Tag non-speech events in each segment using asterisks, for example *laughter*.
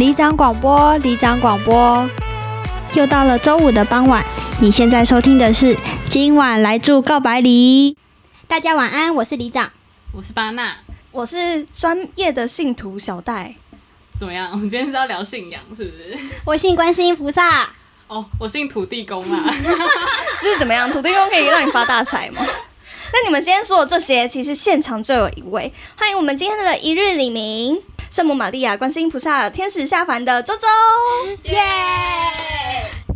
里长广播，里长广播，又到了周五的傍晚。你现在收听的是今晚来住告白礼。大家晚安，我是里长，我是巴娜。我是专业的信徒小戴。怎么样？我们今天是要聊信仰，是不是？我信观世音菩萨。哦，我信土地公啊。*laughs* 这是怎么样？土地公可以让你发大财吗？那你们今天说的这些，其实现场就有一位。欢迎我们今天的一日李明，圣母玛利亚、观世音菩萨、天使下凡的周周。耶！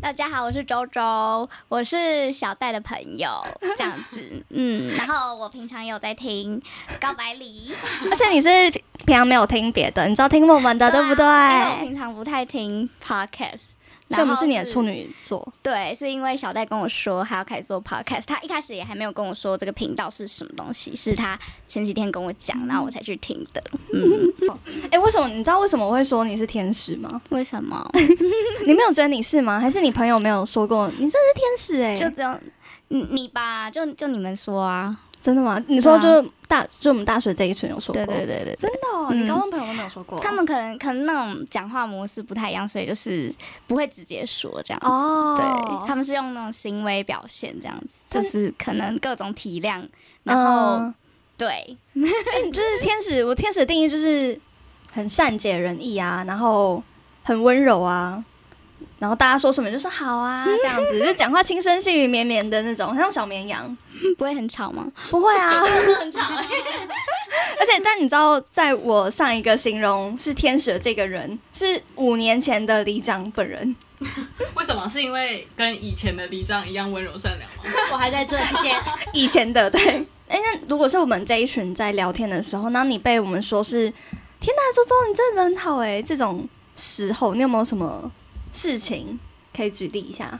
大家好，我是周周，我是小戴的朋友，这样子。嗯，*laughs* 然后我平常有在听告白礼，而且你是平常没有听别的，你知道听我们的对不对？我平常不太听 podcast。所以我们是你的处女座，对，是因为小戴跟我说他要开始做 podcast，他一开始也还没有跟我说这个频道是什么东西，是他前几天跟我讲，然后我才去听的。嗯，*laughs* 哎，为什么你知道为什么我会说你是天使吗？为什么？*laughs* 你没有觉得你是吗？还是你朋友没有说过你这是天使？哎，就这样，你你吧，就就你们说啊。真的吗？你说就是大就我们大学这一群有说过，对对对对，真的，哦，你高中朋友都没有说过。他们可能可能那种讲话模式不太一样，所以就是不会直接说这样子。哦，对，他们是用那种行为表现这样子，就是可能各种体谅，然后对，*laughs* 就是天使，我天使的定义就是很善解人意啊，然后很温柔啊。然后大家说什么就说好啊，*laughs* 这样子就讲话轻声细语绵绵的那种，像小绵羊，*laughs* 不会很吵吗？不会啊，很吵。而且，但你知道，在我上一个形容是天使的这个人，是五年前的里长本人。*laughs* 为什么？是因为跟以前的里长一样温柔善良吗？我还在这，谢谢。以前的对。哎，那如果是我们这一群在聊天的时候，那你被我们说是天哪，周周你真的很好哎，这种时候，你有没有什么？事情可以举例一下，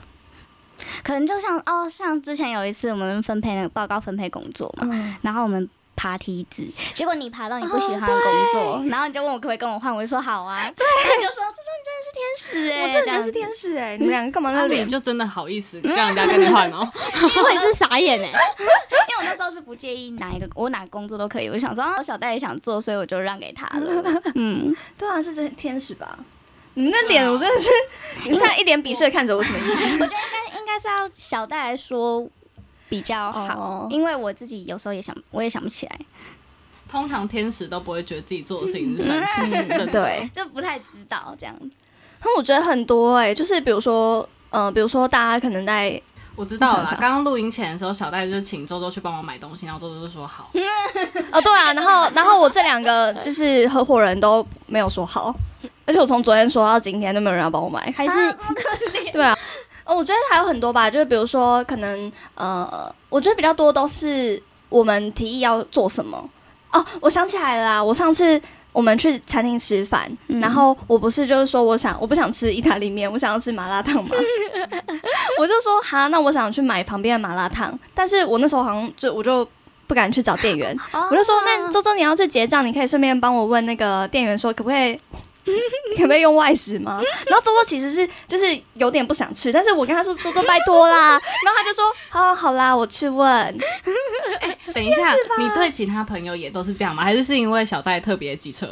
可能就像哦，像之前有一次我们分配那个报告分配工作嘛，然后我们爬梯子，结果你爬到你不喜欢的工作，然后你就问我可不可以跟我换，我就说好啊，对，你就说这说你真的是天使哎，我真的是天使哎，你们两个干嘛那脸就真的好意思让人家跟你换哦，我也是傻眼哎，*laughs* 因为我那时候是不介意哪一个我哪个工作都可以，我就想说啊，小戴也想做，所以我就让给他了，嗯，*laughs* 对啊，是天使吧？你们的脸，我真的是，你现在一脸鄙视的看着我，什么意思？*laughs* 我觉得应该应该是要小戴来说比较好，因为我自己有时候也想，我也想不起来。通常天使都不会觉得自己做的事情是善事，对，就不太知道这样。那我觉得很多哎，就是比如说，呃，比如说大家可能在。我知道了，刚刚录音前的时候，小戴就请周周去帮我买东西，然后周周就说好。*laughs* 哦，对啊，然后然后我这两个 *laughs* 就是合伙人都没有说好，而且我从昨天说到今天都没有人要帮我买，还是对啊。哦，我觉得还有很多吧，就是比如说可能呃，我觉得比较多都是我们提议要做什么。哦，我想起来了，我上次。我们去餐厅吃饭，然后我不是就是说我想我不想吃意大利面，我想要吃麻辣烫嘛。*laughs* 我就说好，那我想去买旁边的麻辣烫，但是我那时候好像就我就不敢去找店员，我就说那周周你要去结账，你可以顺便帮我问那个店员说可不可以。*laughs* 可不可以用外食吗？然后周周其实是就是有点不想去，但是我跟他说周周拜托啦，*laughs* 然后他就说好好啦，我去问。*laughs* 等一下，你对其他朋友也都是这样吗？还是是因为小戴特别机车？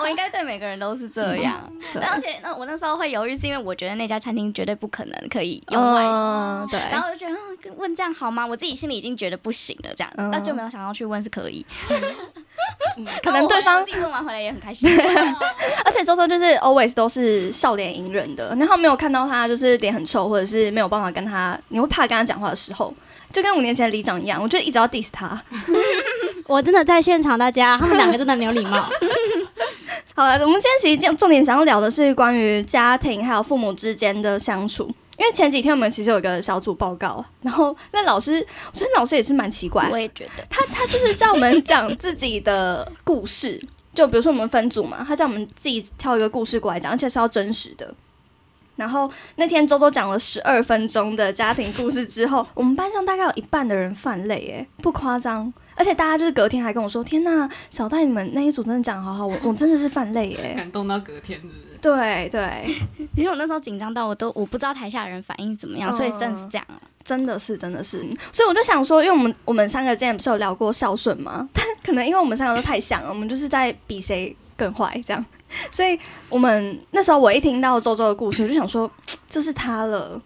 我应该对每个人都是这样。而且那我那时候会犹豫，是因为我觉得那家餐厅绝对不可能可以用外食。对，然后我就觉得问这样好吗？我自己心里已经觉得不行了，这样，那就没有想要去问是可以。*laughs* 可能对方自己问完回来也很开心。*laughs* 而且周周就是 always 都是笑脸迎人的，然后没有看到他就是脸很臭，或者是没有办法跟他，你会怕跟他讲话的时候，就跟五年前的里长一样，我就一直要 diss 他。*laughs* 我真的在现场，大家他们两个真的没有礼貌。好了，我们今天其实重点想要聊的是关于家庭还有父母之间的相处，因为前几天我们其实有一个小组报告，然后那老师，我觉得老师也是蛮奇怪，我也觉得他他就是叫我们讲自己的故事。就比如说我们分组嘛，他叫我们自己挑一个故事过来讲，而且是要真实的。然后那天周周讲了十二分钟的家庭故事之后，我们班上大概有一半的人犯累，哎，不夸张。而且大家就是隔天还跟我说：“天呐，小戴你们那一组真的讲好好，我我真的是犯累，哎，感动到隔天是不是？”对对，*laughs* 其实我那时候紧张到我都我不知道台下人反应怎么样，所以真的是这样。真的是，真的是，所以我就想说，因为我们我们三个之前不是有聊过孝顺吗？*laughs* 但可能因为我们三个都太像了，我们就是在比谁更坏这样。所以我们那时候我一听到周周的故事，我就想说，*tsk* 就是他了。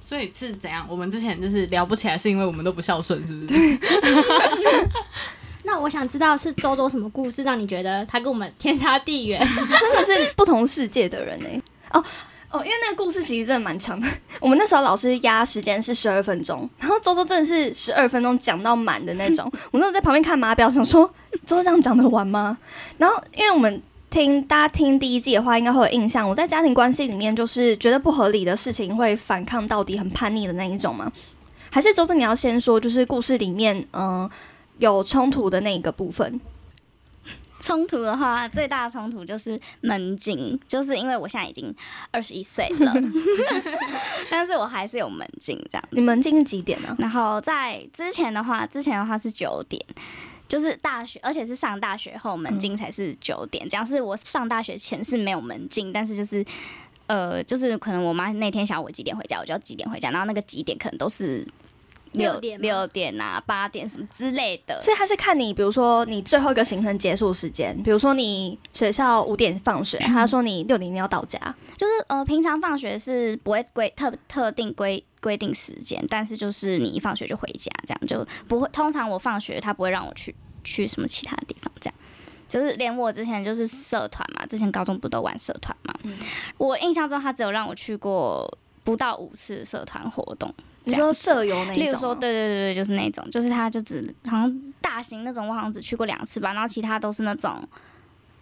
所以是怎样？我们之前就是聊不起来，是因为我们都不孝顺，是不是？*laughs* 那我想知道是周周什么故事让你觉得他跟我们天差地远？*laughs* 真的是不同世界的人呢、哦哦，因为那个故事其实真的蛮长的。我们那时候老师压时间是十二分钟，然后周周真的是十二分钟讲到满的那种。我那时候在旁边看码表，想说周周这样讲得完吗？然后因为我们听大家听第一季的话，应该会有印象。我在家庭关系里面就是觉得不合理的事情会反抗到底，很叛逆的那一种嘛？还是周周你要先说，就是故事里面嗯、有冲突的那一个部分？冲突的话，最大的冲突就是门禁，就是因为我现在已经二十一岁了，*laughs* 但是我还是有门禁这样。你门禁几点呢、然后在之前的话，之前的话是九点，就是大学，而且是上大学后门禁才是九点。这样是我上大学前是没有门禁，但是就是呃，就是可能我妈那天想我几点回家，我就要几点回家，然后那个几点可能都是六六点六点啊、八点什么之类的。所以他是看你，比如说你最后一个行程结束时间，比如说你学校五点放学，他说你六点你要到家，就是呃，平常放学是不会规特特定规规定时间，但是就是你一放学就回家，这样就不会。通常我放学他不会让我去去什么其他地方，这样。就是连我之前就是社团嘛，之前高中不都玩社团嘛，我印象中他只有让我去过不到五次社团活动。你说舍友那一种吗，例如说，对对对对，就是那种，就是他就只好像大型那种，我好像只去过两次吧，然后其他都是那种，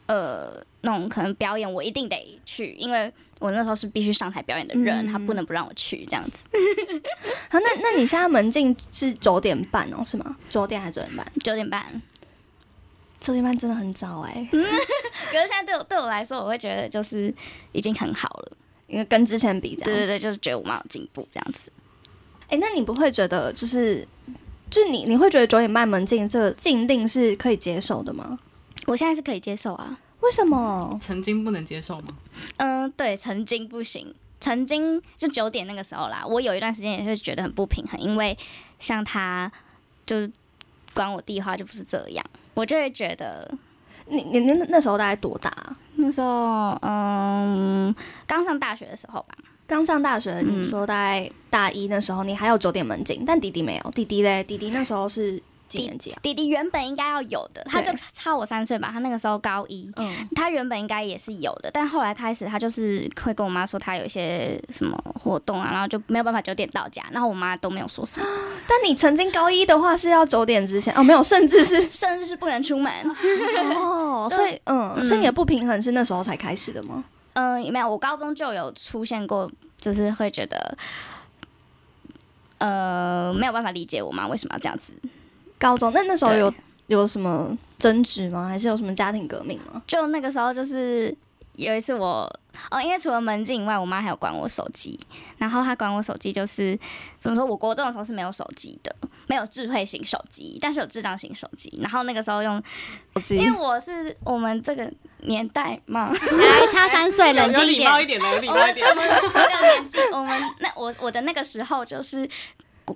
呃，那种可能表演我一定得去，因为我那时候是必须上台表演的人，嗯他不能不让我去这样子。*laughs* 好，那那你现在门禁是九点半哦，是吗？九点还是九点半？九点半，九点半真的很早哎、*laughs* 可是现在对我对我来说，我会觉得就是已经很好了。因为跟之前比这样。对对对，就是觉得我蛮有进步这样子。哎、那你不会觉得就是，就你你会觉得九点半门禁这个禁令是可以接受的吗？我现在是可以接受啊。为什么？曾经不能接受吗？嗯，对，曾经不行，曾经就九点那个时候啦，我有一段时间也是觉得很不平衡，因为像他就是管我弟的话就不是这样，我就会觉得你你那那时候大概多大啊、那时候嗯刚上大学的时候吧，刚上大学，嗯。你说大概大一那时候，你还有九点门禁，但弟弟没有。弟弟嘞，弟弟那时候是几？弟弟原本应该要有的，他就差我三岁吧，他那个时候高一。嗯，他原本应该也是有的，但后来开始他就是会跟我妈说他有一些什么活动啊，然后就没有办法九点到家，然后我妈都没有说什么，*gasps* 但你曾经高一的话是要九点之前哦，没有，甚至是 *laughs* 甚至是不能出门。哦，*laughs* 所以嗯，嗯所以你的不平衡是那时候才开始的吗？嗯，没有，我高中就有出现过，就是会觉得，呃，没有办法理解我妈为什么要这样子。高中那那时候有有什么争执吗？还是有什么家庭革命吗？就那个时候，就是有一次我，哦，因为除了门禁以外，我妈还有管我手机，然后她管我手机就是怎么说，我国中的时候是没有手机的，没有智慧型手机，但是有智障型手机。然后那个时候用，手机因为我是我们这个年代嘛，*laughs* 还差三岁，冷静一点有礼貌。一点礼我貌一点。们我们这个年纪，我们那我我的那个时候就是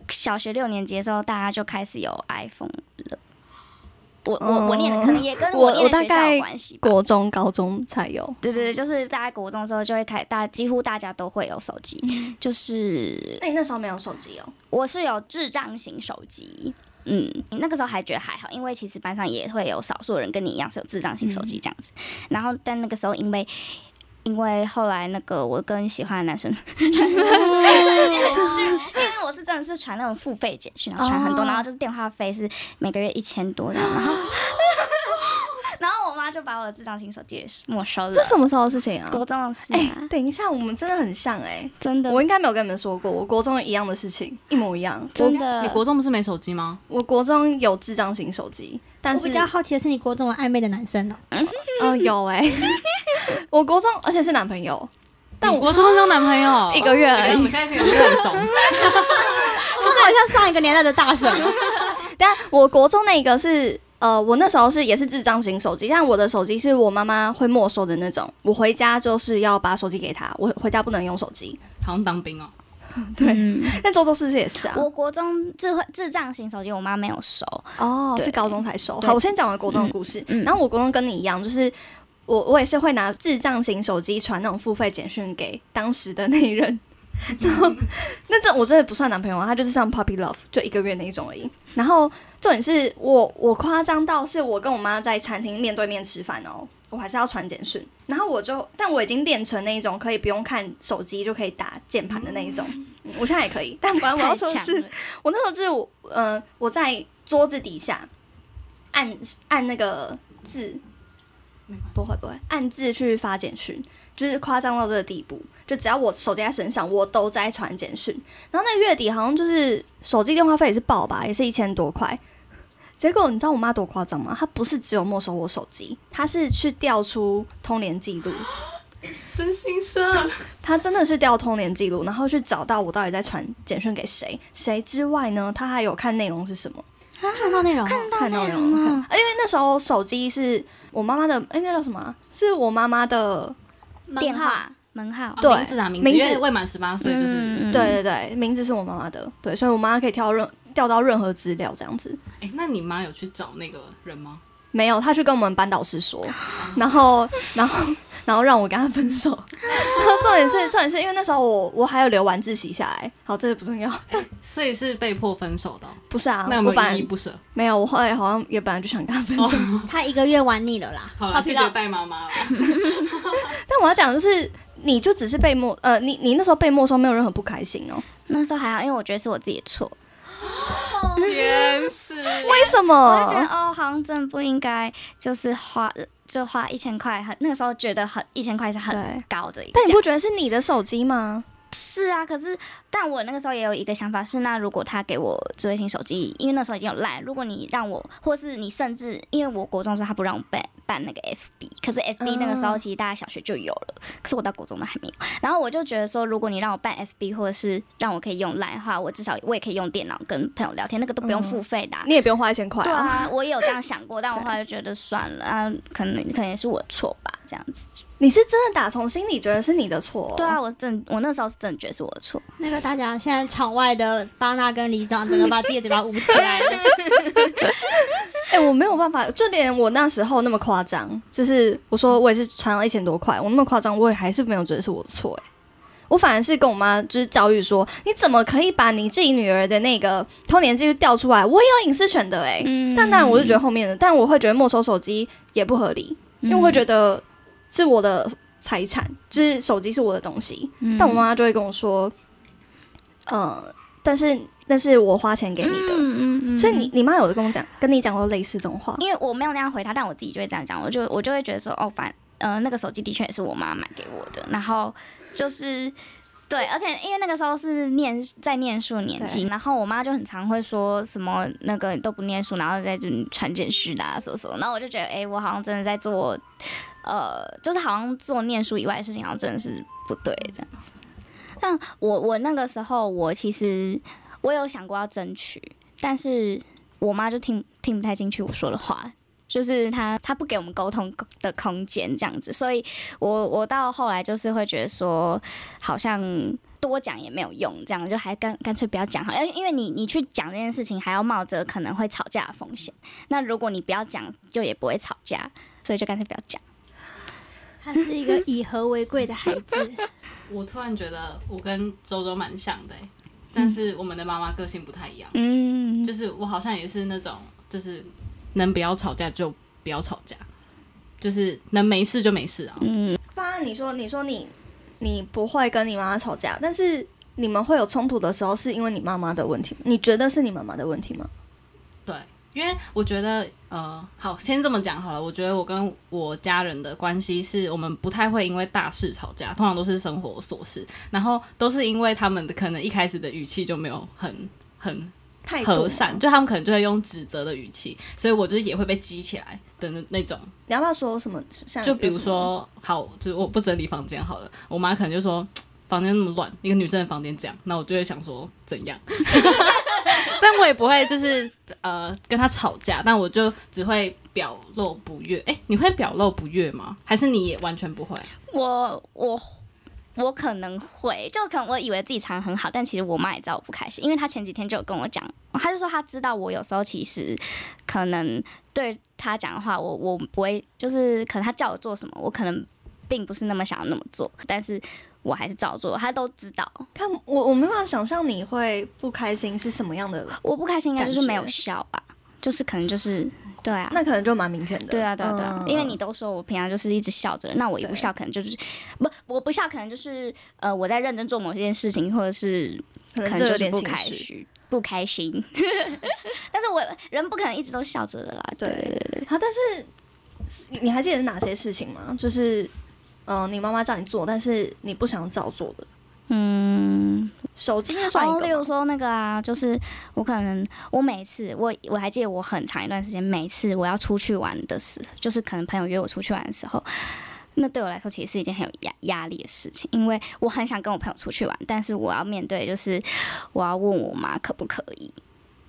小学六年级的时候，大家就开始有 iPhone 了。我我我念的可能也跟哦我念的学校我大概有关系吧。国中、高中才有。对对对，就是大概国中的时候就会开，大几乎大家都会有手机。就是那你那时候没有手机哦？我是有智障型手机，嗯，那个时候还觉得还好，因为其实班上也会有少数人跟你一样是有智障型手机这样子。然后但那个时候因为因为后来那个我跟喜欢的男生 *laughs* 传简讯，因为我是真的是传那种付费简讯，然后传很多，哦。然后就是电话费是每个月一千多这样，然后 *laughs* 然后我妈就把我的智障型手机也是没收了。这什么时候的事情啊？国中的事哎、啊，等一下，我们真的很像哎、真的，我应该没有跟你们说过，我国中一样的事情，一模一样。真的，你国中不是没手机吗？我国中有智障型手机，但是我比较好奇的是，你国中有暧昧的男生哦、嗯有哎、*laughs* 我国中而且是男朋友，但我你国中有男朋友 *laughs* 一个月而已我们已。现在可以很怂。*laughs* 不是好像上一个年代的大神，但我国中那个是呃，我那时候是也是智障型手机，但我的手机是我妈妈会没收的那种，我回家就是要把手机给她，我回家不能用手机。好像当兵哦。*laughs* 嗯但周周是不是也是啊？我国中智慧智障型手机，我妈没有收。哦，对是高中才收。好，我先讲完国中的故事。嗯嗯然后我国中跟你一样，就是我我也是会拿智障型手机传那种付费简讯给当时的那一任，然后 *laughs* 那这我真的不算男朋友啊，他就是像 Puppy Love 就一个月那一种而已。然后重点是我我夸张到是我跟我妈在餐厅面对面吃饭哦，我还是要传简讯，然后我就但我已经练成那一种可以不用看手机就可以打键盘的那一种，嗯我现在也可以，但反正我要太说的是，，我那时候就是我呃我在桌子底下按按那个字不会不会，按字去发简讯，就是夸张到这个地步。就只要我手机在身上，我都在传简讯。然后那个月底好像就是手机电话费也是爆吧，也是一千多块。结果你知道我妈多夸张吗？她不是只有没收我手机，她是去调出通联记录，*gasps* 真心社，*laughs* 她真的是调通联记录，然后去找到我到底在传简讯给谁。谁之外呢，她还有看内容是什么。看到内容看到内容吗看啊因为那时候手机是我妈妈的，哎、那叫什么啊？是我妈妈的，电话门号，对名字啊名字，因为未满十八岁就是。嗯对对对，名字是我妈妈的，对，所以我妈可以调任调到任何资料这样子。哎、那你妈有去找那个人吗？没有，她去跟我们班导师说，然后然后然后让我跟她分手。*laughs* 然后重点是重点是因为那时候我我还有留晚自习下来，好，这个不重要。所以是被迫分手的哦、不是啊，那我本来有依依不舍？没有，我后来好像也本来就想跟她分手。*laughs* 他一个月玩腻了啦。好了，他知道谢谢带妈妈了。*laughs* 但我要讲的就是，你就只是被没呃，你你那时候被没收，没有任何不开心哦。那时候还好，因为我觉得是我自己的错，天使，为什我么就觉？得哦，好像真的不应该，就是花就花一千块，很那个时候觉得很一千块是很高的一，但你不觉得是你的手机吗？是啊，可是但我那个时候也有一个想法是，那如果他给我智慧型手机，因为那时候已经有烂，如果你让我，或是你甚至因为我国中的时候他不让我办办那个 FB，可是 FB 那个时候其实大家小学就有了，可是我到国中都还没有。然后我就觉得说，如果你让我办 FB，或者是让我可以用烂的话，我至少我也可以用电脑跟朋友聊天，那个都不用付费的啊、你也不用花一千块啊。对啊，我也有这样想过，但我后来就觉得算了，啊，可能可能也是我错吧，这样子。你是真的打从心里觉得是你的错、哦。对啊，，我真我那时候是真的觉得是我的错。那个大家现在场外的巴纳跟李长真的把自己的嘴巴捂起来了。*laughs* 哎、我没有办法，就连我那时候那么夸张，就是我说我也是传了一千多块，我那么夸张，我也还是没有觉得是我的错。哎，我反而是跟我妈就是教育说，你怎么可以把你自己女儿的那个偷年记录调出来？我也有隐私权的哎、嗯但当然，我是觉得后面的，但我会觉得没收手机也不合理，因为我会觉得是我的财产，就是手机是我的东西。嗯但我妈妈就会跟我说，呃，但是那是我花钱给你的，嗯嗯所以你你妈有跟我讲，跟你讲过类似这种话。因为我没有那样回她，但我自己就会这样讲，我就我就会觉得说，哦，反呃那个手机的确也是我妈买给我的，然后就是对，而且因为那个时候是念在念书的年纪，然后我妈就很常会说什么那个都不念书，然后在这里传简讯啊什么什么，然后我就觉得，哎、我好像真的在做，呃，就是好像做念书以外的事情，好像真的是不对这样子。但我我那个时候我其实我有想过要争取，但是我妈就听听不太进去我说的话，就是他他不给我们沟通的空间这样子，所以我我到后来就是会觉得说，好像多讲也没有用，这样就还干干脆不要讲好，因因为你你去讲这件事情，还要冒着可能会吵架的风险。那如果你不要讲，就也不会吵架，所以就干脆不要讲。他是一个以和为贵的孩子，*laughs* 我突然觉得我跟周周蛮像的、欸，但是我们的妈妈个性不太一样，嗯，就是我好像也是那种，就是能不要吵架就不要吵架，就是能没事就没事啊。嗯，当然，你说你说你你不会跟你妈妈吵架，但是你们会有冲突的时候，是因为你妈妈的问题吗？你觉得是你妈妈的问题吗？对，因为我觉得，呃，好，先这么讲好了。我觉得我跟我家人的关系是我们不太会因为大事吵架，通常都是生活琐事，然后都是因为他们的可能一开始的语气就没有很很和善，就他们可能就会用指责的语气，所以我就是也会被激起来的那那种。你要不要说什么？像就比如说，好，就是我不整理房间好了，我妈可能就说房间那么乱，一个女生的房间这样，那我就会想说怎样，*laughs* 但我也不会就是呃跟她吵架，但我就只会表露不悦。哎、你会表露不悦吗？还是你也完全不会？我我我可能会，就可能我以为自己藏得很好，但其实我妈也知道我不开心，因为她前几天就有跟我讲，她就说她知道我有时候其实可能对她讲的话，我我不会，就是可能她叫我做什么，我可能并不是那么想要那么做，但是我还是照做，她都知道。看我，我没办法想象你会不开心是什么样的，我不开心应该就是没有笑吧，就是可能就是对啊，那可能就蛮明显的。对啊，对啊，对啊，嗯因为你都说我平常就是一直笑着，那我一不笑，可能就是不，我不笑，可能就是呃，我在认真做某件事情，或者是可可能就有点情绪。开心，不开心。*laughs* 但是我人不可能一直都笑着的啦，对对对对对。好，但是你还记得是哪些事情吗？就是，嗯、你妈妈叫你做，但是你不想照做的。嗯，手机也算一哦，例如说那个啊，就是我可能我每次我我还记得我很长一段时间，每次我要出去玩的时候，就是可能朋友约我出去玩的时候，那对我来说其实是一件很有压压力的事情，因为我很想跟我朋友出去玩，但是我要面对就是我要问我妈可不可以。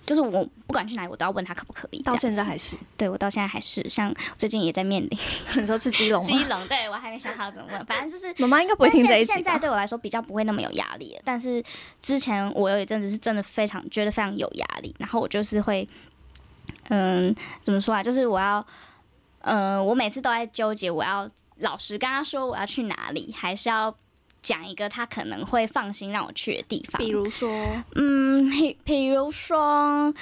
就是我不管去哪里，我都要问他可不可以。到现在还是，对我到现在还是，像最近也在面临 *laughs* 你说吃鸡笼吗？基隆，对我还没想好怎么问，反正就是妈妈应该不会听这一集现现在？对我来说比较不会那么有压力了，但是之前我有一阵子是真的非常觉得非常有压力，然后我就是会，嗯，怎么说啊？就是我要，嗯，我每次都在纠结，我要老实跟他说我要去哪里，还是要讲一个他可能会放心让我去的地方。比如说，嗯，比比如说，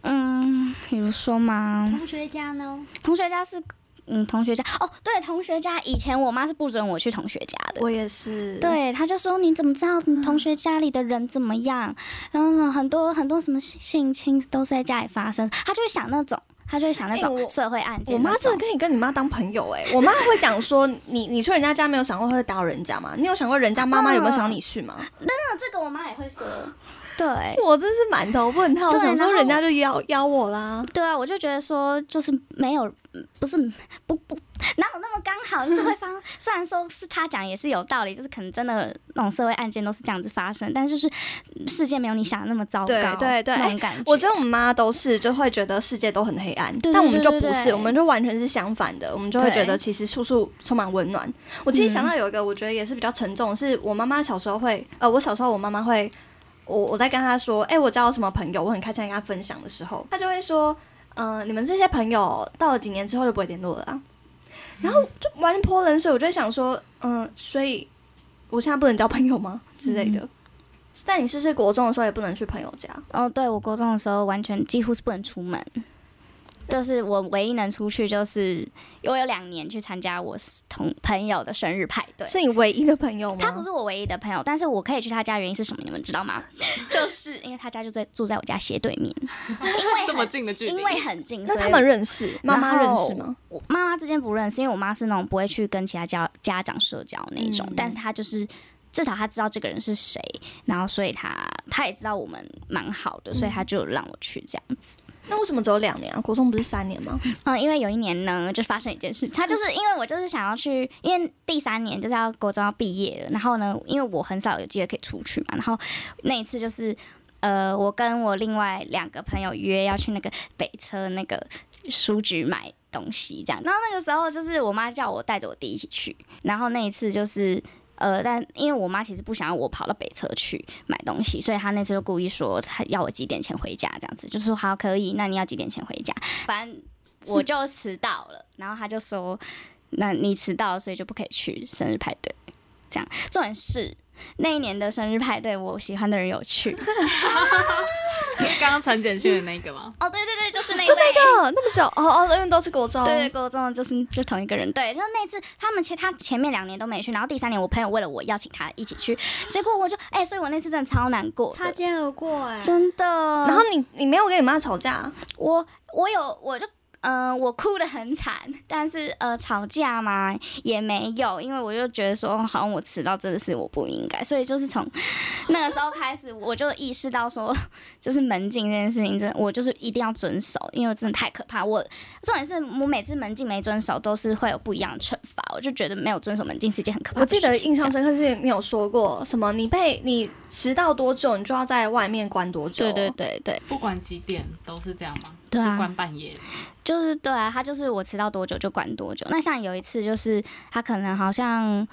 嗯，比如说嘛，同学家呢？同学家是。嗯，同学家哦，对，同学家以前我妈是不准我去同学家的，我也是，，对，他就说你怎么知道你同学家里的人怎么样？然后呢，很多很多什么性性侵都是在家里发生，他就会想那种，他就会想那种社会案件我。妈真的可以跟你妈当朋友哎、我妈会讲说，你你去人家家没有想过会打扰人家吗？你有想过人家妈妈有没有想你去吗？那这个我妈也会说，对我真是满头问号，对想说人家就邀邀我啦。对啊，我就觉得说就是没有，不是不不哪有那么刚好，就是会发。*laughs* 虽然说是他讲也是有道理，就是可能真的那种社会案件都是这样子发生，但是就是世界没有你想的那么糟糕，对对对那种感觉。我觉得我们妈都是就会觉得世界都很黑暗，但我们就不是，我们就完全是相反的，我们就会觉得其实处处充满温暖。我其实嗯想到有一个，我觉得也是比较沉重，是我妈妈小时候会，呃，我小时候我妈妈会，我我在跟他说，哎、我交了什么朋友，我很开心地跟他分享的时候，他就会说，嗯、你们这些朋友到了几年之后就不会联络了啊，然后就完全泼冷水，我就想说，嗯、所以我现在不能交朋友吗之类的。但你是不是国中的时候也不能去朋友家？哦，对我国中的时候完全几乎是不能出门，就是我唯一能出去就是我有两年去参加我同朋友的生日派对。是你唯一的朋友吗？他不是我唯一的朋友，但是我可以去他家，原因是什么？你们知道吗？*laughs* 就是因为他家就在住在我家斜对面，因为这么很近的距离，因为很近，所以那他们认识，妈妈认识吗？我妈妈之间不认识，因为我妈是那种不会去跟其他家家长社交那一种，嗯但是她就是至少他知道这个人是谁，然后所以他他也知道我们蛮好的，所以他就让我去这样子。那为什么只有两年啊？国中不是三年吗？嗯，因为有一年呢，就发生一件事，他就是因为我就是想要去，因为第三年就是要国中要毕业了，然后呢，因为我很少有机会可以出去嘛，然后那一次就是。呃，我跟我另外两个朋友约要去那个北车那个书局买东西，这样。然后那个时候就是我妈叫我带着我弟一起去，然后那一次就是呃，但因为我妈其实不想要我跑到北车去买东西，所以她那次就故意说她要我几点前回家，这样子，就是说好可以，那你要几点前回家？反正我就 *laughs* 迟到了，然后她就说，那你迟到了，所以就不可以去生日派对。这样，重点是那一年的生日派对，我喜欢的人有去。*laughs* *laughs* 刚刚传简讯的那个吗？*laughs* 哦，对对对，就是那就那个那么久哦哦，因为都是国中。对对，高中的就是就同一个人，对，就是那次他们前他前面两年都没去，然后第三年我朋友为了我邀请他一起去，结果我就哎、所以我那次真的超难过，擦肩而过哎、真的。然后你你没有跟你妈吵架？我我有我就嗯、呃我哭得很惨，但是呃吵架嘛也没有，因为我就觉得说好像我迟到真的是我不应该，所以就是从那个时候开始，我就意识到说，就是门禁这件事情真的我就是一定要遵守，因为真的太可怕。我重点是我每次门禁没遵守都是会有不一样的惩罚，我就觉得没有遵守门禁是一件很可怕我的事情。记得印象深刻是你有说过什么？你被你迟到多久，你就要在外面关多久？对对对对不管几点都是这样吗？对啊就关半夜。就是对啊，他就是我迟到多久就管多久。那像有一次就是他可能好像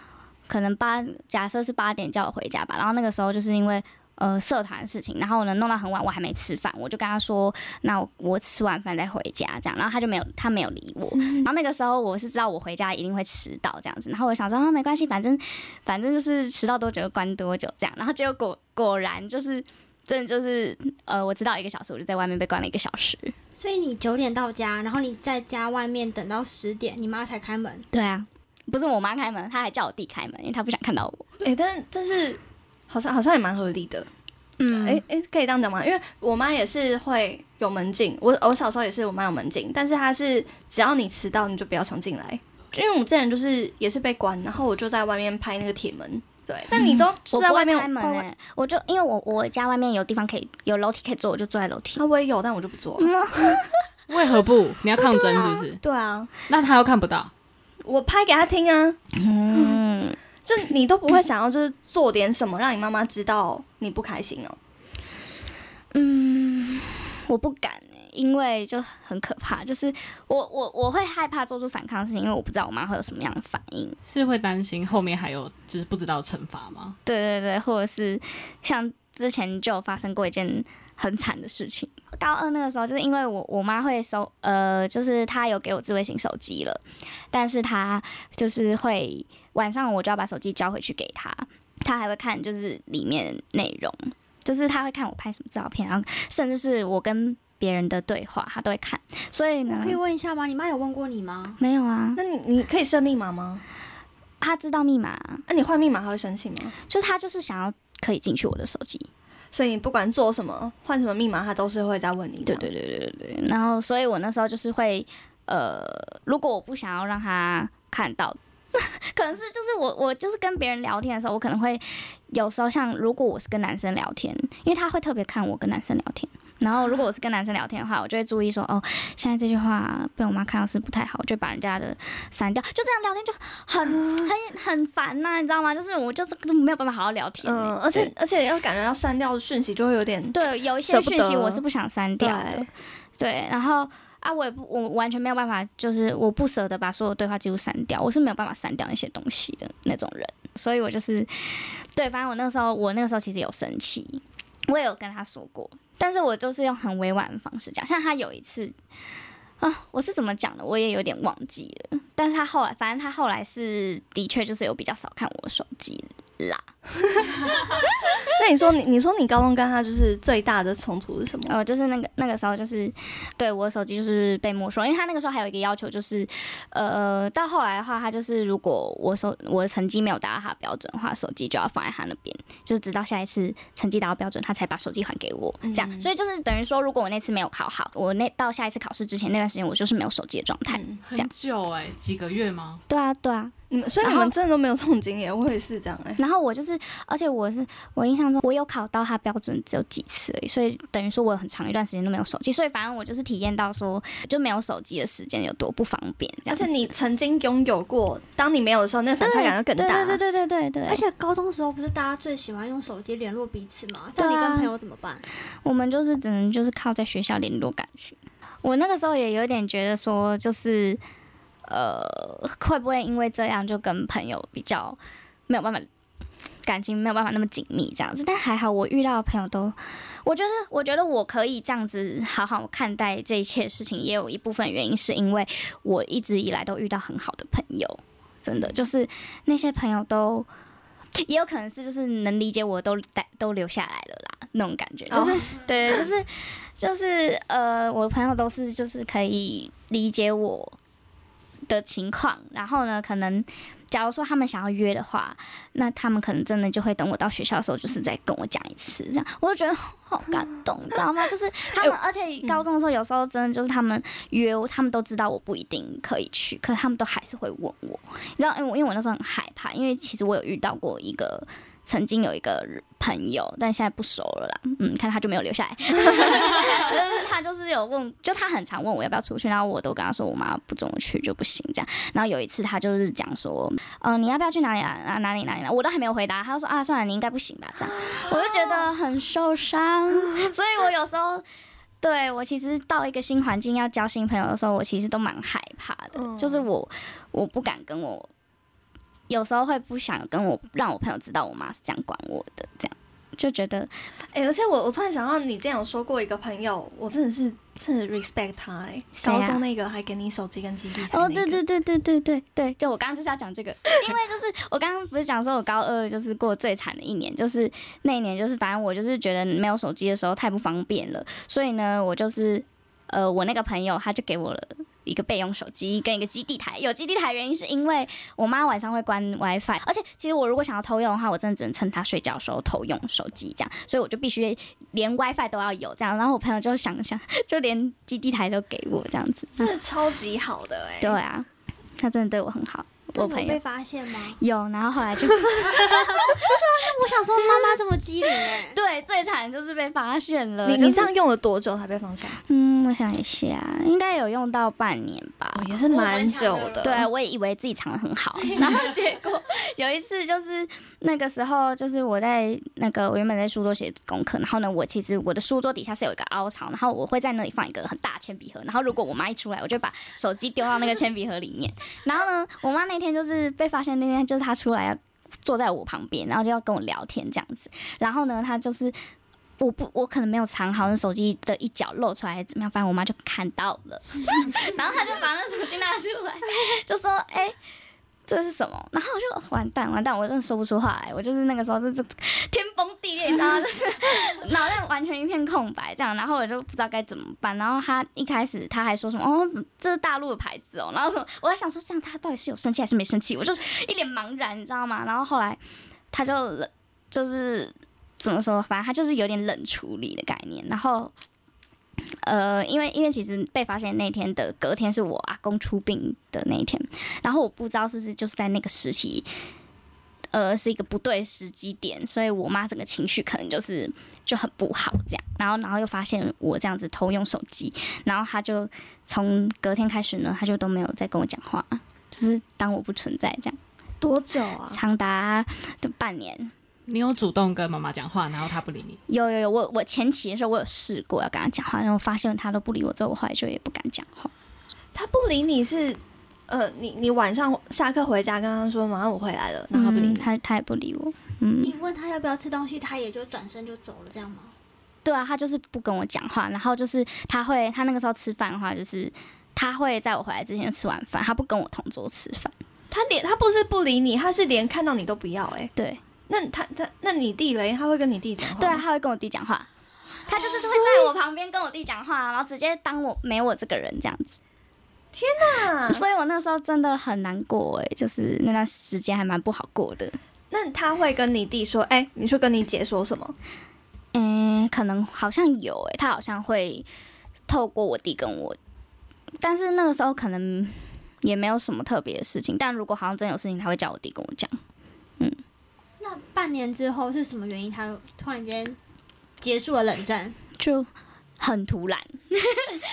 可能八假设是八点叫我回家吧，然后那个时候就是因为。呃，社团的事情，然后呢弄到很晚，我还没吃饭，我就跟他说，那我我吃完饭再回家，这样，然后他就没有，他没有理我，*laughs* 然后那个时候我是知道我回家一定会迟到这样子，然后我想说啊没关系，反正反正就是迟到多久就关多久这样，然后结果果果然就是真的就是呃，我知道一个小时，我就在外面被关了一个小时。所以你九点到家，然后你在家外面等到十点，你妈才开门。对啊，不是我妈开门，她还叫我弟开门，因为她不想看到我。哎、但但是好像好像也蛮合理的。嗯，哎、哎、可以这样讲吗？因为我妈也是会有门禁，我我小时候也是我妈有门禁，但是她是只要你迟到你就不要想进来，因为我之前就是也是被关，然后我就在外面拍那个铁门。对，但你都我不会是在外面开门乖乖哎、我就因为我我家外面有地方可以有楼梯可以坐，我就坐在楼梯。那，我也有，但我就不坐。*laughs* 为何不？你要抗争是不是？对啊，那他又看不到，我拍给他听啊，嗯，*laughs* 就你都不会想要就是做点什么让你妈妈知道你不开心哦。嗯，我不敢哎、因为就很可怕，就是我我我会害怕做出反抗的事情，因为我不知道我妈会有什么样的反应。是会担心后面还有就是不知道惩罚吗？对对对，或者是像之前就发生过一件很惨的事情。高二那个时候，就是因为我我妈会收，呃，就是她有给我智慧型手机了，但是她就是会晚上我就要把手机交回去给她，她还会看就是里面内容，就是她会看我拍什么照片，然后甚至是我跟别人的对话，他都会看。所以呢可，以问一下吗？你妈有问过你吗？没有啊，那你你可以设密码吗？他知道密码，那、你换密码他会生气吗？就是她就是想要可以进去我的手机。所以你不管做什么换什么密码，他都是会再问你。对对，对对对对。然后，所以我那时候就是会，呃，如果我不想要让他看到，*laughs* 可能是就是我我就是跟别人聊天的时候，我可能会有时候像如果我是跟男生聊天，因为他会特别看我跟男生聊天。然后，如果我是跟男生聊天的话，我就会注意说，哦，现在这句话被我妈看到是不太好，我就把人家的删掉。就这样聊天就很 *gasps* 很很烦呐、你知道吗？就是我就是没有办法好好聊天欸、嗯，而且而且要感觉要删掉讯息，就会有点对有一些讯息我是不想删掉的。对对，然后啊，我也不，我完全没有办法，就是我不舍得把所有对话记录删掉，我是没有办法删掉那些东西的那种人，所以我就是，对，反正我那个时候，我那个时候其实有生气，我也有跟他说过，但是我都是用很委婉的方式讲，像他有一次。啊，我是怎么讲的，我也有点忘记了。但是他后来，反正他后来是的确就是有比较少看我手机啦。*laughs* 那你说你你说你高中跟他就是最大的冲突是什么？呃，就是那个那个时候，就是对我的手机就是被没收，因为他那个时候还有一个要求，就是呃，到后来的话，他就是如果我手我的成绩没有达到他的标准的话，手机就要放在他那边，就是直到下一次成绩达到标准，他才把手机还给我，这样。嗯所以就是等于说，如果我那次没有考好，我那到下一次考试之前那段时间，我就是没有手机的状态。嗯这样很久哎、几个月吗？对啊，对啊。所以你们真的都没有这种经验，我也是这样哎、然后我就是，而且我是我印象中我有考到他标准只有几次而已，所以等于说我有很长一段时间都没有手机，所以反正我就是体验到说就没有手机的时间有多不方便，这样。而且你曾经拥有过，当你没有的时候，那反差感就更大。对对对对对对对，而且高中时候不是大家最喜欢用手机联络彼此吗？这样你跟朋友怎么办？我们就是只能就是靠在学校联络感情。我那个时候也有点觉得说，就是呃，会不会因为这样就跟朋友比较没有办法感情没有办法那么紧密这样子？但还好我遇到的朋友都，我觉得我觉得我可以这样子好好看待这一切事情，也有一部分原因是因为我一直以来都遇到很好的朋友，真的就是那些朋友都。也有可能是就是能理解我都带都留下来了啦，那种感觉，就是、对，就是就是呃，我的朋友都是就是可以理解我的情况，然后呢，可能假如说他们想要约的话，那他们可能真的就会等我到学校的时候，就是再跟我讲一次，这样我就觉得好感动，你知道吗？*laughs* 就是他们，而且高中的时候，有时候真的就是他们约，他们都知道我不一定可以去，可是他们都还是会问我，你知道，因为我因为我那时候很害怕，因为其实我有遇到过一个。曾经有一个朋友，但现在不熟了啦。嗯，看他就没有留下来。*laughs* 就是他就是有问，就他很常问我要不要出去，然后我都跟他说我妈不准我去就不行这样。然后有一次他就是讲说，嗯、你要不要去哪里啊？啊哪里哪里哪里？我都还没有回答，他就说啊，算了，你应该不行吧？这样，我就觉得很受伤。*gasps* 所以我有时候。对我其实到一个新环境要交新朋友的时候，我其实都蛮害怕的，嗯就是我我不敢跟我有时候会不想跟我让我朋友知道我妈是这样管我的，这样就觉得哎、而且我我突然想到，你之前有说过一个朋友，我真的是真的 respect 他哎、啊？高中那个还给你手机跟哦，对对对对对对对，就我刚刚就是要讲这个，因为就是我刚刚不是讲说我高二就是过最惨的一年，就是那一年就是反正我就是觉得没有手机的时候太不方便了，所以呢，我就是呃我那个朋友他就给我了。一个备用手机跟一个基地台，有基地台原因是因为我妈晚上会关 WiFi，而且其实我如果想要偷用的话，我真的只能趁她睡觉的时候偷用手机这样，所以我就必须连 WiFi 都要有这样。然后我朋友就想想，就连基地台都给我这样子，真的超级好的哎、对啊，他真的对我很好，我朋友有被发现吗？*laughs* 有，然后后来就 *laughs* 我想说妈妈这么机灵 *laughs* 哎、对最惨就是被发现了。你就是你这样用了多久才被放下？嗯，我想一下，应该有用到半年吧。哦，也是蛮久的。对，啊我也以为自己藏的很好，然后结果有一次就是那个时候，就是我在那个我原本在书桌写功课，然后呢，我其实我的书桌底下是有一个凹槽，然后我会在那里放一个很大的铅笔盒，然后如果我妈一出来，我就把手机丢到那个铅笔盒里面。然后呢，我妈那天就是被发现那天就是他出来要坐在我旁边，然后就要跟我聊天这样子，然后呢，他就是。我不，我可能没有藏好，那手机的一角露出来，怎么样？反正我妈就看到了，*laughs* 然后他就把那手机拿出来，就说：“哎、这是什么？”然后我就完蛋，完蛋，我真的说不出话来。我就是那个时候就是天崩地裂，你知道吗？就是脑袋完全一片空白，这样，然后我就不知道该怎么办。然后他一开始他还说什么：“哦，这是大陆的牌子哦。”然后什么，我在想说，这样他到底是有生气还是没生气？我就一脸茫然，你知道吗？然后后来他就，就是怎么说，反正他就是有点冷处理的概念。然后，呃，因为因为其实被发现那天的隔天是我阿公出殡的那一天，然后我不知道是不是就是在那个时期，呃，是一个不对时机点，所以我妈整个情绪可能就是就很不好这样。然后，然后又发现我这样子偷用手机，然后她就从隔天开始呢，她就都没有再跟我讲话，就是当我不存在这样，多久啊？长达就半年。你有主动跟妈妈讲话，然后她不理你，有有有，我我前期的时候我有试过要跟她讲话，然后发现她都不理我，之后我后来就也不敢讲话。她不理你是，呃，你你晚上下课回家跟他说马上我回来了，然后不理嗯，你。他他也不理我。嗯你，问她要不要吃东西，她也就转身就走了，这样吗？对啊，她就是不跟我讲话，然后就是她会，她那个时候吃饭的话，就是她会在我回来之前吃完饭，她不跟我同桌吃饭。她连她不是不理你，她是连看到你都不要哎、对那他他那你弟嘞？他会跟你弟讲话？对啊，他会跟我弟讲话，他就是会在我旁边跟我弟讲话，然后直接当我没我这个人这样子。天哪所以我那时候真的很难过哎，就是那段时间还蛮不好过的。那他会跟你弟说，哎、你说跟你姐说什么？嗯，可能好像有诶、他好像会透过我弟跟我，但是那个时候可能也没有什么特别的事情。但如果好像真有事情，他会叫我弟跟我讲。那半年之后是什么原因？他突然间结束了冷战？就很突然，*laughs*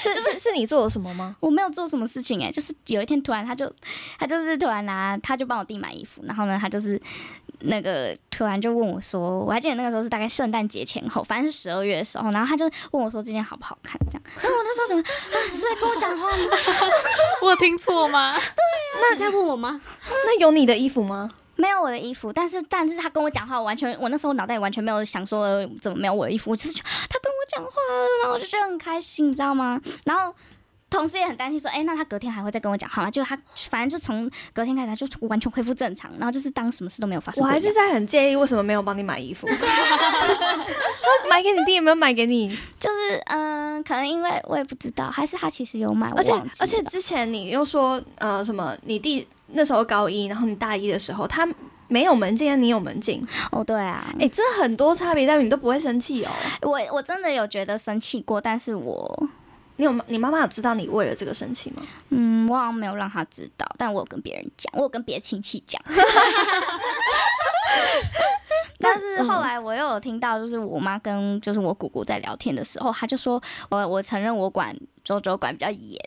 是是 *laughs* 是你做了什么吗？我没有做什么事情诶、就是有一天突然他就他就是突然拿他就帮我弟买衣服，然后呢他就是那个突然就问我说，我还记得那个时候是大概圣诞节前后，反正是十二月的时候，然后他就问我说这件好不好看这样，*laughs* 然后我那时候怎么啊是在跟我讲话吗？我有听错吗？对呀那你在问我吗？那有你的衣服吗？没有我的衣服，但是但是他跟我讲话，我完全我那时候脑袋里完全没有想说呃怎么没有我的衣服，我就是他跟我讲话了，然后我就觉得很开心，你知道吗？然后同事也很担心说，哎、那他隔天还会再跟我讲话吗？就他反正就从隔天开始他就完全恢复正常，然后就是当什么事都没有发生我。还是在很介意为什么没有帮你买衣服。他 *laughs* 买给你弟有没有买给你？就是嗯、可能因为我也不知道，还是他其实有买，而且而且之前你又说呃什么，你弟那时候高一，然后你大一的时候他没有门禁，你有门禁，哦对啊，哎、真的很多差别待遇，你都不会生气哦。我我真的有觉得生气过，但是我你有你妈妈有知道你为了这个生气吗？嗯，我好像没有让她知道，但我有跟别人讲，我有跟别的亲戚讲。*laughs* 但是后来我又有听到，就是我妈跟就是我姑姑在聊天的时候，她就说我我承认我管周周管比较严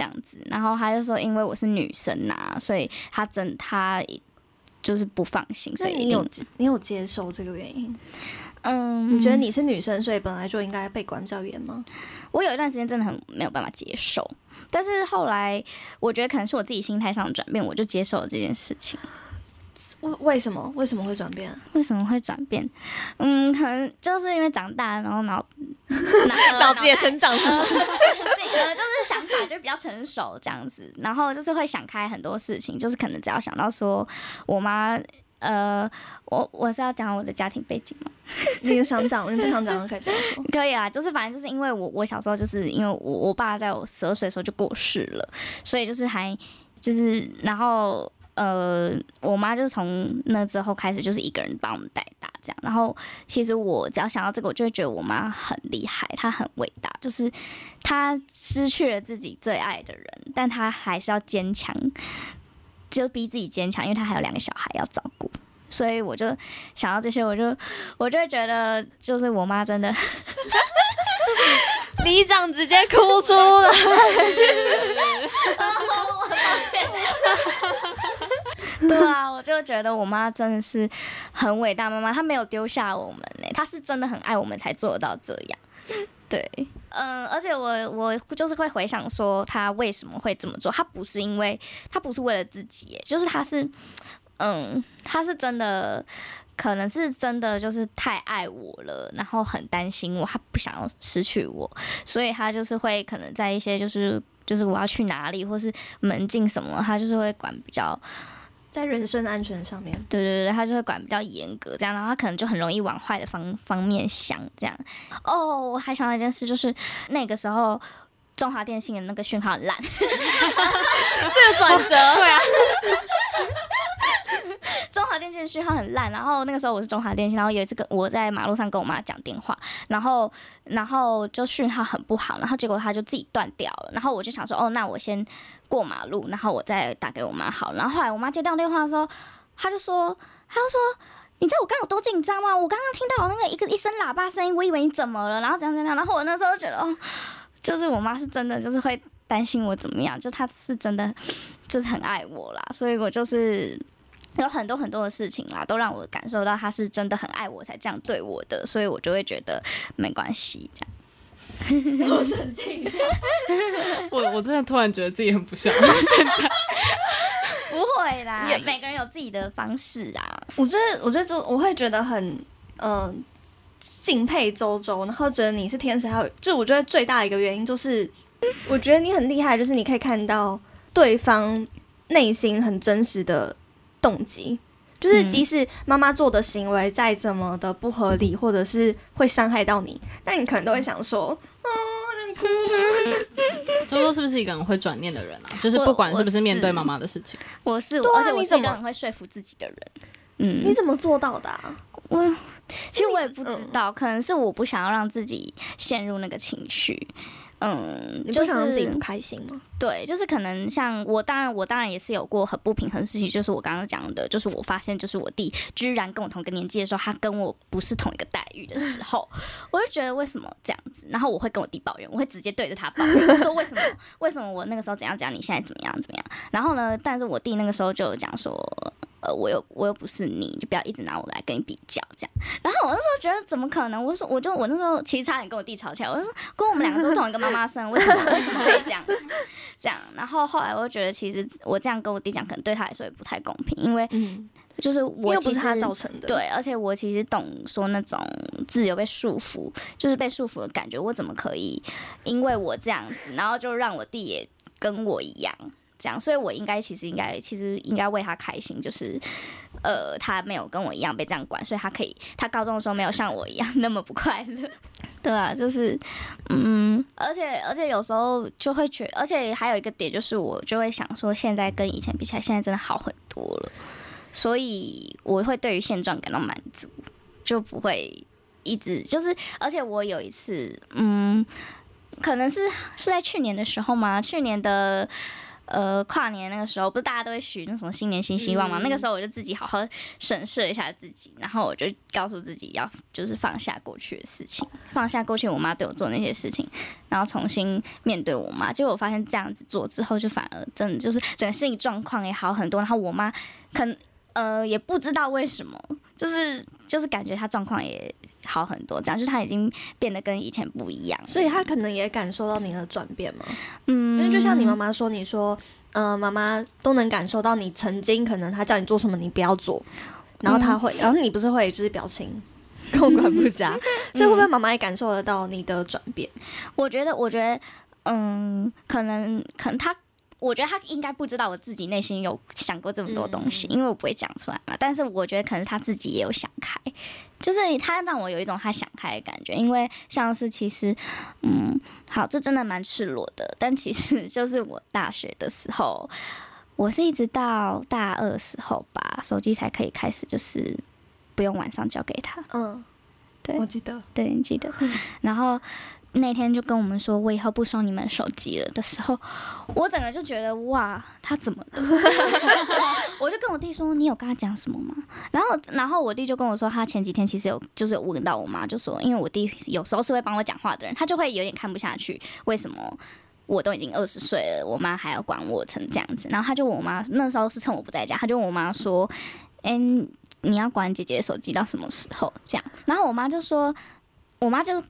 这样子，然后他就说因为我是女生呐、所以他真他就是不放心，所以你有定你有接受这个原因？嗯，你觉得你是女生，所以本来就应该被管比较严吗？我有一段时间真的很没有办法接受，但是后来我觉得可能是我自己心态上的转变，我就接受了这件事情。为为什么为什么会转变？为什么会转变？嗯，可能就是因为长大，然后脑 *laughs* 脑子也成长，是不是？*laughs* 是呃，就是想法就比较成熟这样子，然后就是会想开很多事情，就是可能只要想到说我妈，呃，我我是要讲我的家庭背景吗？*laughs* 你想讲，你不想讲可以不要说。可以啊，就是反正就是因为我我小时候就是因为我我爸在我十二岁的时候就过世了，所以就是还就是然后呃，我妈就是从那之后开始就是一个人把我们带大这样。然后其实我只要想到这个，我就会觉得我妈很厉害，她很伟大，就是她失去了自己最爱的人，但她还是要坚强，就逼自己坚强，因为她还有两个小孩要照顾。所以我就想到这些，我就我就会觉得，就是我妈真的，*laughs* *laughs* 李长直接哭出来。*laughs* 对啊，我就觉得我妈真的是很伟大妈妈，她没有丢下我们呢，她是真的很爱我们才做到这样。对，嗯，而且我我就是会回想说，她为什么会这么做？她不是因为她不是为了自己，就是她是。嗯，她是真的，可能是真的，就是太爱我了，然后很担心我，他不想要失去我，所以他就是会可能在一些就是就是我要去哪里或是门禁什么，他就是会管比较在人身安全上面，对对对，他就会管比较严格，这样，然后他可能就很容易往坏的方方面想，这样。哦，我还想到一件事，就是那个时候中华电信的那个讯号很烂，*laughs* 这个转折，对啊。*laughs* 中华电信讯号很烂，然后那个时候我是中华电信，然后有一次跟我在马路上跟我妈讲电话，然后然后就讯号很不好，然后结果它就自己断掉了，然后我就想说，哦，那我先过马路，然后我再打给我妈好，然后后来我妈接到电话的时候，她就说，她就说，你知道我刚有多紧张吗？我刚刚听到那个一个一声喇叭声音，我以为你怎么了，然后怎样怎样，然后我那时候觉得，哦，就是我妈是真的就是会担心我怎么样，就她是真的就是很爱我啦，所以我就是。有很多很多的事情啦，都让我感受到他是真的很爱我，才这样对我的，所以我就会觉得没关系，这样。*laughs* 我冷静一下，我我真的突然觉得自己很不像。*laughs* 现在不会啦，每个人有自己的方式啊。我觉得，我觉得周我会觉得很嗯敬佩周周，然后觉得你是天使，还有就我觉得最大的一个原因就是，我觉得你很厉害，就是你可以看到对方内心很真实的。动机就是，即使妈妈做的行为再怎么的不合理，或者是会伤害到你，但你可能都会想说：“啊，哭。”周周是不是一个很会转念的人啊？就是不管是不是面对妈妈的事情，我是我，而且我是一个很会说服自己的人。嗯，你怎么做到的？我其实我也不知道，可能是我不想要让自己陷入那个情绪。嗯，你不想让自己不开心吗？对，就是可能像我，当然我当然也是有过很不平衡的事情，就是我刚刚讲的，就是我发现，就是我弟居然跟我同个年纪的时候，他跟我不是同一个待遇的时 *laughs* 候，我就觉得为什么这样子？然后我会跟我弟抱怨，我会直接对着他抱怨，说为什么 *laughs* 为什么我那个时候怎样怎样，你现在怎么样怎么样？然后呢，但是我弟那个时候就讲说。呃，我又我又不是你，就不要一直拿我来跟你比较这样。然后我那时候觉得怎么可能？我说我就我那时候其实差点跟我弟吵起来。我说跟我们两个都同一个妈妈生，为什么为什么可以这样子？这样。然后后来我就觉得，其实我这样跟我弟讲，可能对他来说也不太公平，因为就是我不是他造成的。对，而且我其实懂说那种自由被束缚，就是被束缚的感觉。我怎么可以因为我这样子，然后就让我弟也跟我一样？这样，所以我应该其实应该其实应该为他开心，就是，呃，他没有跟我一样被这样管，所以他可以，他高中的时候没有像我一样那么不快乐，*laughs* 对啊，就是，嗯，而且而且有时候就会觉，而且还有一个点就是，我就会想说，现在跟以前比起来，现在真的好很多了，所以我会对于现状感到满足，就不会一直就是，而且我有一次，嗯，可能是是在去年的时候嘛，去年的。呃，跨年那个时候，不是大家都会许那什么新年新希望吗？那个时候我就自己好好审视一下自己，然后我就告诉自己要就是放下过去的事情，放下过去我妈对我做那些事情，然后重新面对我妈。结果我发现这样子做之后，就反而真的就是整个心理状况也好很多。然后我妈可能呃也不知道为什么，就是就是感觉她状况也。好很多，这样就是他已经变得跟以前不一样，所以他可能也感受到你的转变嘛。嗯，因为就像你妈妈说，你说呃，妈妈都能感受到你曾经可能他叫你做什么，你不要做，然后他会，然后你不是会就是表情 *laughs* 控管不佳，*laughs* 所以会不会妈妈也感受得到你的转变？我觉得，我觉得，嗯，可能，可能他，我觉得他应该不知道我自己内心有想过这么多东西，因为我不会讲出来嘛。但是我觉得可能他自己也有想开，就是他让我有一种他想开的感觉，因为像是其实，嗯，好，这真的蛮赤裸的，但其实就是我大学的时候，我是一直到大二时候吧，手机才可以开始就是不用晚上交给他。嗯，对我记得，对，你记得。然后那天就跟我们说，我以后不收你们手机了的时候，我整个就觉得哇，他怎么了？*laughs* 我就跟我弟说，你有跟他讲什么吗？然后，然后我弟就跟我说，他前几天其实有就是有问到我妈，就说，因为我弟有时候是会帮我讲话的人，他就会有点看不下去，为什么？我都已经二十岁了，我妈还要管我成这样子，然后他就问我妈，那时候是趁我不在家，他就问我妈说：“哎、你要管姐姐的手机到什么时候？”这样，然后我妈就说，我妈就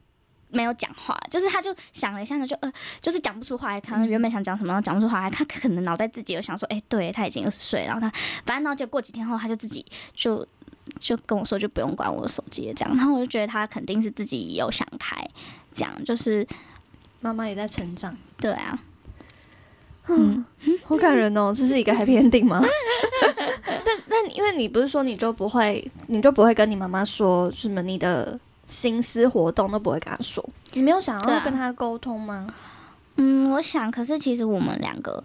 没有讲话，就是他就想了一下呢，就呃，就是讲不出话来，可能原本想讲什么，然后讲不出话来，他可能脑袋自己有想说，哎、对他已经二十岁，然后他反正然后结果过几天后，他就自己就就跟我说，就不用管我的手机了这样，然后我就觉得他肯定是自己有想开，这样就是妈妈也在成长，对啊，嗯，好感人哦，这是一个 happy ending 吗？*laughs* 但但因为你不是说你就不会，你就不会跟你妈妈说什么你的心思活动都不会跟他说，你没有想要跟他沟通吗？嗯，我想，可是其实我们两个，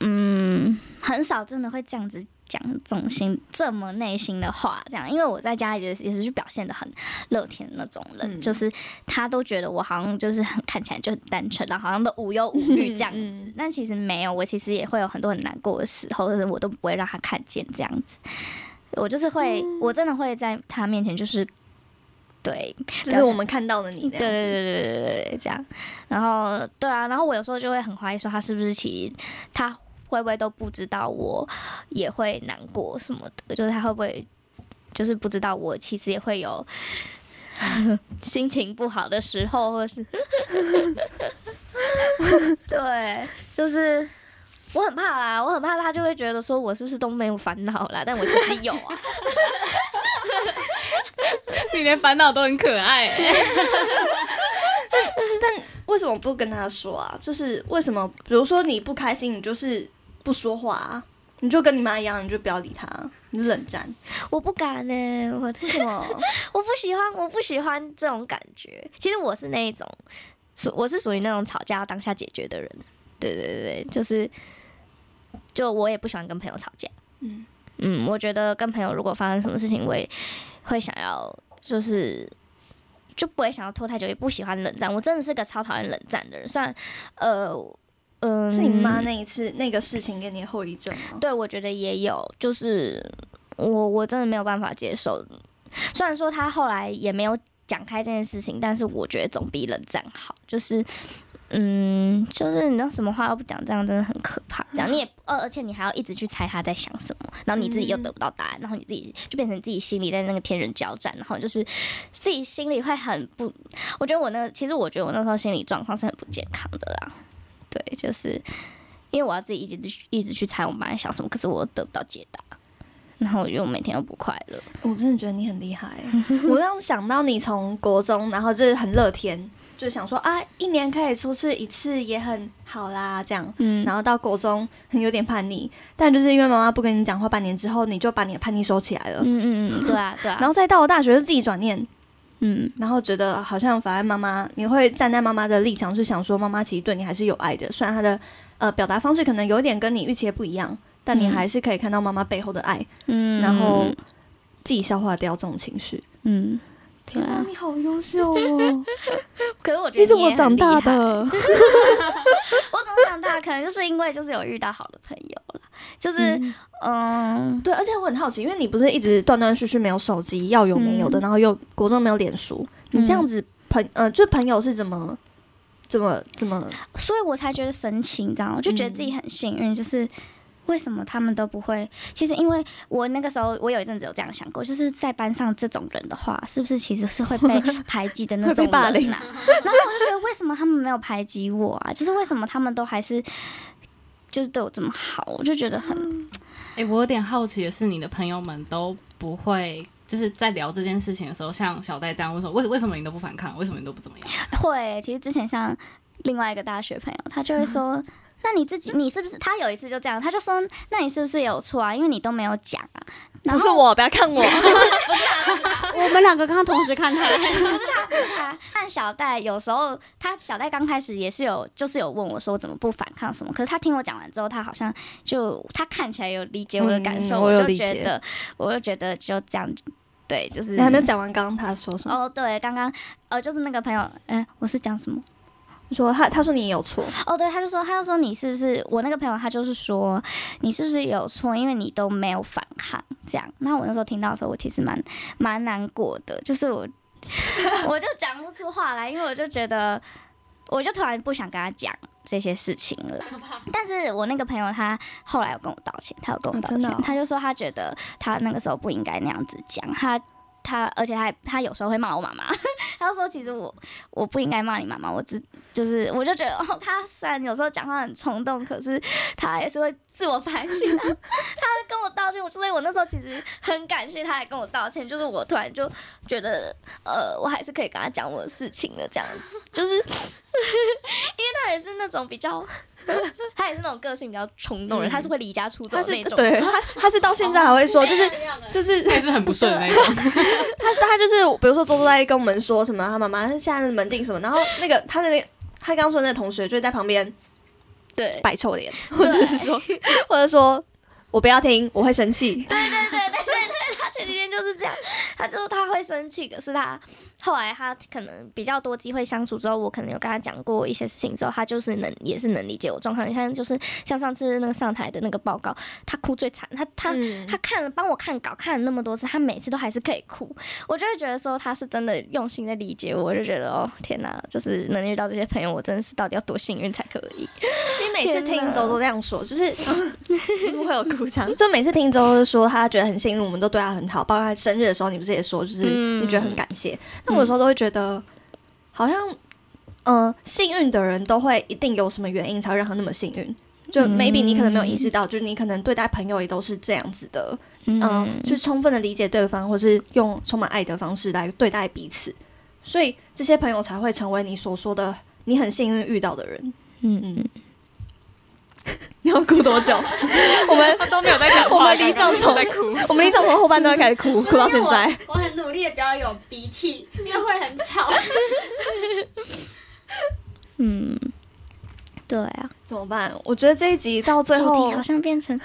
嗯，很少真的会这样子讲这种心这么内心的话，这样，因为我在家里也是也是去表现的很乐天的那种人，嗯。就是他都觉得我好像就是很看起来就很单纯，然后好像都无忧无虑这样子，嗯。但其实没有，我其实也会有很多很难过的时候，但是我都不会让他看见这样子，我就是会，我真的会在他面前就是。对，就是我们看到了你的，对对对对对这样。然后对啊，然后我有时候就会很怀疑说他是不是其实他会不会都不知道我也会难过什么的，就是他会不会就是不知道我其实也会有 *laughs* 心情不好的时候，或是 *laughs* 对，就是。我很怕啦，我很怕他就会觉得说我是不是都没有烦恼啦，但我其实有啊。*laughs* 你连烦恼都很可爱、欸。为什么不跟他说啊？就是为什么，比如说你不开心，你就是不说话啊，你就跟你妈一样，你就不要理他，你冷战。我不敢呢、我为什么？*laughs* 我不喜欢，我不喜欢这种感觉。其实我是那一种，属我是属于那种吵架要当下解决的人。对对对对，就是，就我也不喜欢跟朋友吵架。嗯嗯，我觉得跟朋友如果发生什么事情，我也会想要，就是就不会想要拖太久，也不喜欢冷战。我真的是个超讨厌冷战的人。虽然，呃，嗯、是你妈那一次那个事情给你后遗症吗？对，我觉得也有，就是我我真的没有办法接受。虽然说他后来也没有讲开这件事情，但是我觉得总比冷战好。就是，嗯，就是你知道什么话都不讲，这样真的很可怕。这样你也，呃而且你还要一直去猜他在想什么，然后你自己又得不到答案，然后你自己就变成自己心里在那个天人交战，然后就是自己心里会很不。我觉得我那其实我觉得我那时候心理状况是很不健康的啦。对，就是因为我要自己一直去一直去猜我妈在想什么，可是我得不到解答，然后我就每天都不快乐。我真的觉得你很厉害欸。我让想到你从国中，然后就是很乐天，就想说啊，一年可以出去一次也很好啦，这样。嗯然后到国中很有点叛逆，但就是因为妈妈不跟你讲话，半年之后你就把你的叛逆收起来了。嗯嗯嗯，对啊对啊。*laughs* 然后再到了大学就自己转念，嗯然后觉得好像反而妈妈，你会站在妈妈的立场去想说，妈妈其实对你还是有爱的，虽然她的呃表达方式可能有点跟你预期的不一样，但你嗯还是可以看到妈妈背后的爱，嗯，然后自己消化掉这种情绪。嗯，对天啊，啊。你好优秀哦！*laughs* 可是我觉得你怎么长大？的？*laughs* *laughs* 我怎么长大？可能就是因为就是有遇到好的朋友了，就是嗯对，而且我很好奇，因为你不是一直断断续续没有手机，要有没有的，嗯然后又国中没有脸书，你这样子朋呃，就朋友是怎么怎么怎么？所以我才觉得神奇，你知道吗？我就觉得自己很幸运，就是为什么他们都不会？其实因为我那个时候，我有一阵子有这样想过，就是在班上这种人的话，是不是其实是会被 *laughs* 排挤的那种霸凌人啊？然后我就觉得，为什么他们没有排挤我啊？就是为什么他们都还是就是对我这么好，我就觉得很，哎、我有点好奇的是，你的朋友们都不会就是在聊这件事情的时候，像小戴这样问说，为为什么你都不反抗？为什么你都不怎么样？会。其实之前像另外一个大学朋友，他就会说。那你自己，你是不是？他有一次就这样，他就说：“那你是不是有错啊？因为你都没有讲啊。”不是我，不要看我。*laughs* 我们两个刚刚同时看他，他但小戴有时候，他小戴刚开始也是有，就是有问我说怎么不反抗什么。可是他听我讲完之后，他好像就他看起来有理解我的感受，嗯我有就觉得，我就觉得就这样，对，就是你还没有讲完刚刚他说什么？哦，对，刚刚呃，就是那个朋友，嗯、我是讲什么？说他他说你有错，哦，对，他就说，他就说你是不是我那个朋友，他就是说你是不是有错，因为你都没有反抗这样。那我那时候听到的时候，我其实蛮蛮难过的，就是我 *laughs* 我就讲不出话来，因为我就觉得，我就突然不想跟他讲这些事情了。但是我那个朋友他后来有跟我道歉，他有跟我道歉，哦哦他就说他觉得他那个时候不应该那样子讲，他他而且他他有时候会骂我妈妈，*laughs* 他说其实我我不应该骂你妈妈，我只就是我就觉得哦，他虽然有时候讲话很冲动，可是他也是会自我反省的，*laughs* 他会跟我道歉，我所以我那时候其实很感谢他还跟我道歉，就是我突然就觉得呃，我还是可以跟他讲我的事情了，这样子，就是 *laughs* 因为他也是那种比较。*laughs* 他也是那种个性比较冲动的人，嗯他是会离家出走那种。对他他是到现在还会说，就是就是 *laughs* 他也是很不顺的那种。他他就是比如说周周在跟我们说什么，他妈妈现在的门禁什么，然后那个他的那个他刚刚说那个同学就在旁边对摆臭脸，或者是说或者说我不要听，我会生气。对对对对对对，他前几天就是这样，他就是他会生气，可是他后来他可能比较多机会相处之后，我可能有跟他讲过一些事情之后，他就是能也是能理解我状况。你看，就是像上次那个上台的那个报告，他哭最惨，他他。嗯他看了帮我看稿看了那么多次，他每次都还是可以哭，我就会觉得说他是真的用心在理解我，我就觉得哦天哪，就是能遇到这些朋友，我真的是到底要多幸运才可以。*laughs* 其实每次听周周这样说，就是为什么会有哭腔？就每次听周周说他觉得很幸运，我们都对他很好，包生日的时候，你不是也说，就是嗯。你觉得很感谢。那我有时候都会觉得，好像嗯、呃幸运的人都会一定有什么原因才会让他那么幸运。就嗯。maybe 你可能没有意识到，就是你可能对待朋友也都是这样子的，嗯，去充分的理解对方，或是用充满爱的方式来对待彼此，所以这些朋友才会成为你所说的你很幸运遇到的人。嗯。嗯，*laughs* 你要哭多久？*laughs* 我们 *laughs* 都没有在讲我们离葬从在哭。我们离葬从后半段开始哭，哭到现在。我很努力的不要有鼻涕，因为会很吵。嗯，对啊，怎么办？我觉得这一集到最后好像变成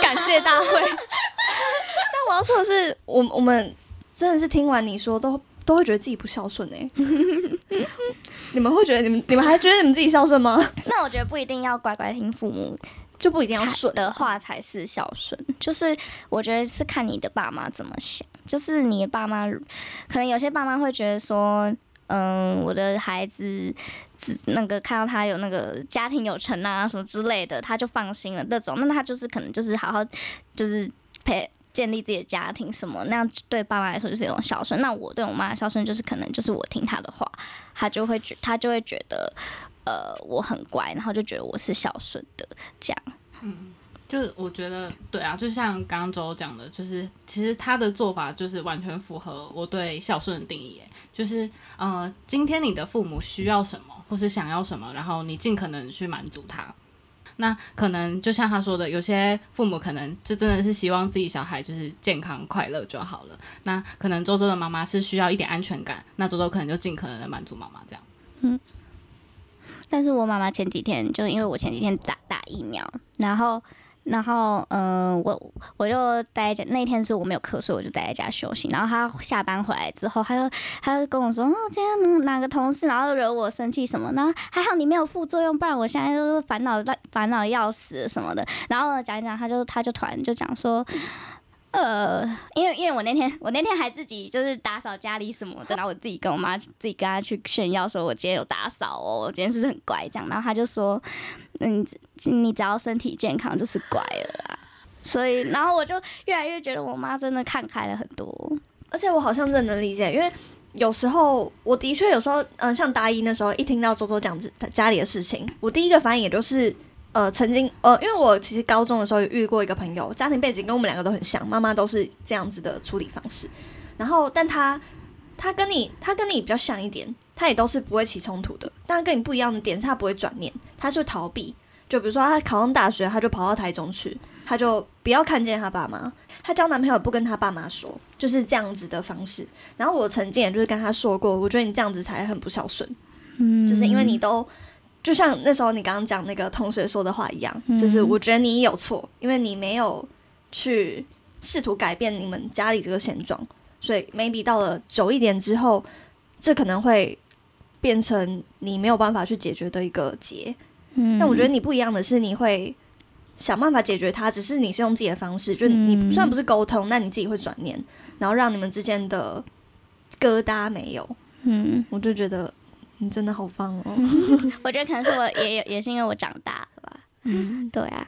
感谢大会。但我要说的是，我我们真的是听完你说，都都会觉得自己不孝顺哎、*laughs* 你们会觉得你们你们还觉得你们自己孝顺吗？那我觉得不一定要乖乖听父母就不一定要顺的话才是孝顺，就是我觉得是看你的爸妈怎么想。就是你的爸妈，可能有些爸妈会觉得说，嗯，我的孩子只那个看到他有那个家庭有成啊什么之类的，他就放心了那种。那他就是可能就是好好就是陪。建立自己的家庭什么，那样对爸妈来说就是一种孝顺。那我对我妈的孝顺就是可能就是我听她的话，她就会觉她就会觉得，呃，我很乖，然后就觉得我是孝顺的这样。嗯就是我觉得对啊，就像刚刚周讲的，就是其实他的做法就是完全符合我对孝顺的定义，就是呃，今天你的父母需要什么，或是想要什么，然后你尽可能去满足他。那可能就像他说的，有些父母可能就真的是希望自己小孩就是健康快乐就好了。那可能周周的妈妈是需要一点安全感，那周周可能就尽可能的满足妈妈这样。嗯 *laughs* 但是我妈妈前几天就因为我前几天打打疫苗，然后然后嗯、我我就待在家，那天是我没有课，所以我就待在家休息。然后他下班回来之后，他就他就跟我说，哦，今天哪个同事然后惹我生气什么，然后还好你没有副作用，不然我现在就是烦恼到烦恼要死什么的。然后讲一讲，他就他就突然就讲说。呃，因为因为我那天我那天还自己就是打扫家里什么的，然后我自己跟我妈自己跟她去炫耀说，我今天有打扫哦，我今天是不是很乖这样，然后她就说，那，你你只要身体健康就是乖了啦。所以，然后我就越来越觉得我妈真的看开了很多。而且我好像真的能理解，因为有时候我的确有时候，嗯、像大一那时候，一听到周周讲自他家里的事情，我第一个反应也就是，呃，曾经呃，因为我其实高中的时候有遇过一个朋友，家庭背景跟我们两个都很像，妈妈都是这样子的处理方式。然后，但他他跟你他跟你比较像一点，他也都是不会起冲突的。但跟你不一样的点是，他不会转念，他是逃避。就比如说，他考上大学，他就跑到台中去，他就不要看见他爸妈。他交男朋友不跟他爸妈说，就是这样子的方式。然后我曾经也就是跟他说过，我觉得你这样子才很不孝顺。嗯，就是因为你都。就像那时候你刚刚讲那个同学说的话一样，就是我觉得你有错，因为你没有去试图改变你们家里这个现状，所以 maybe 到了久一点之后，这可能会变成你没有办法去解决的一个结。嗯，但我觉得你不一样的是，你会想办法解决它，只是你是用自己的方式，就你虽然不是沟通，那你自己会转念，然后让你们之间的疙瘩没有。嗯，我就觉得。你真的好棒哦！*laughs* *laughs* 我觉得可能是我也有，也是因为我长大了吧。嗯，对啊。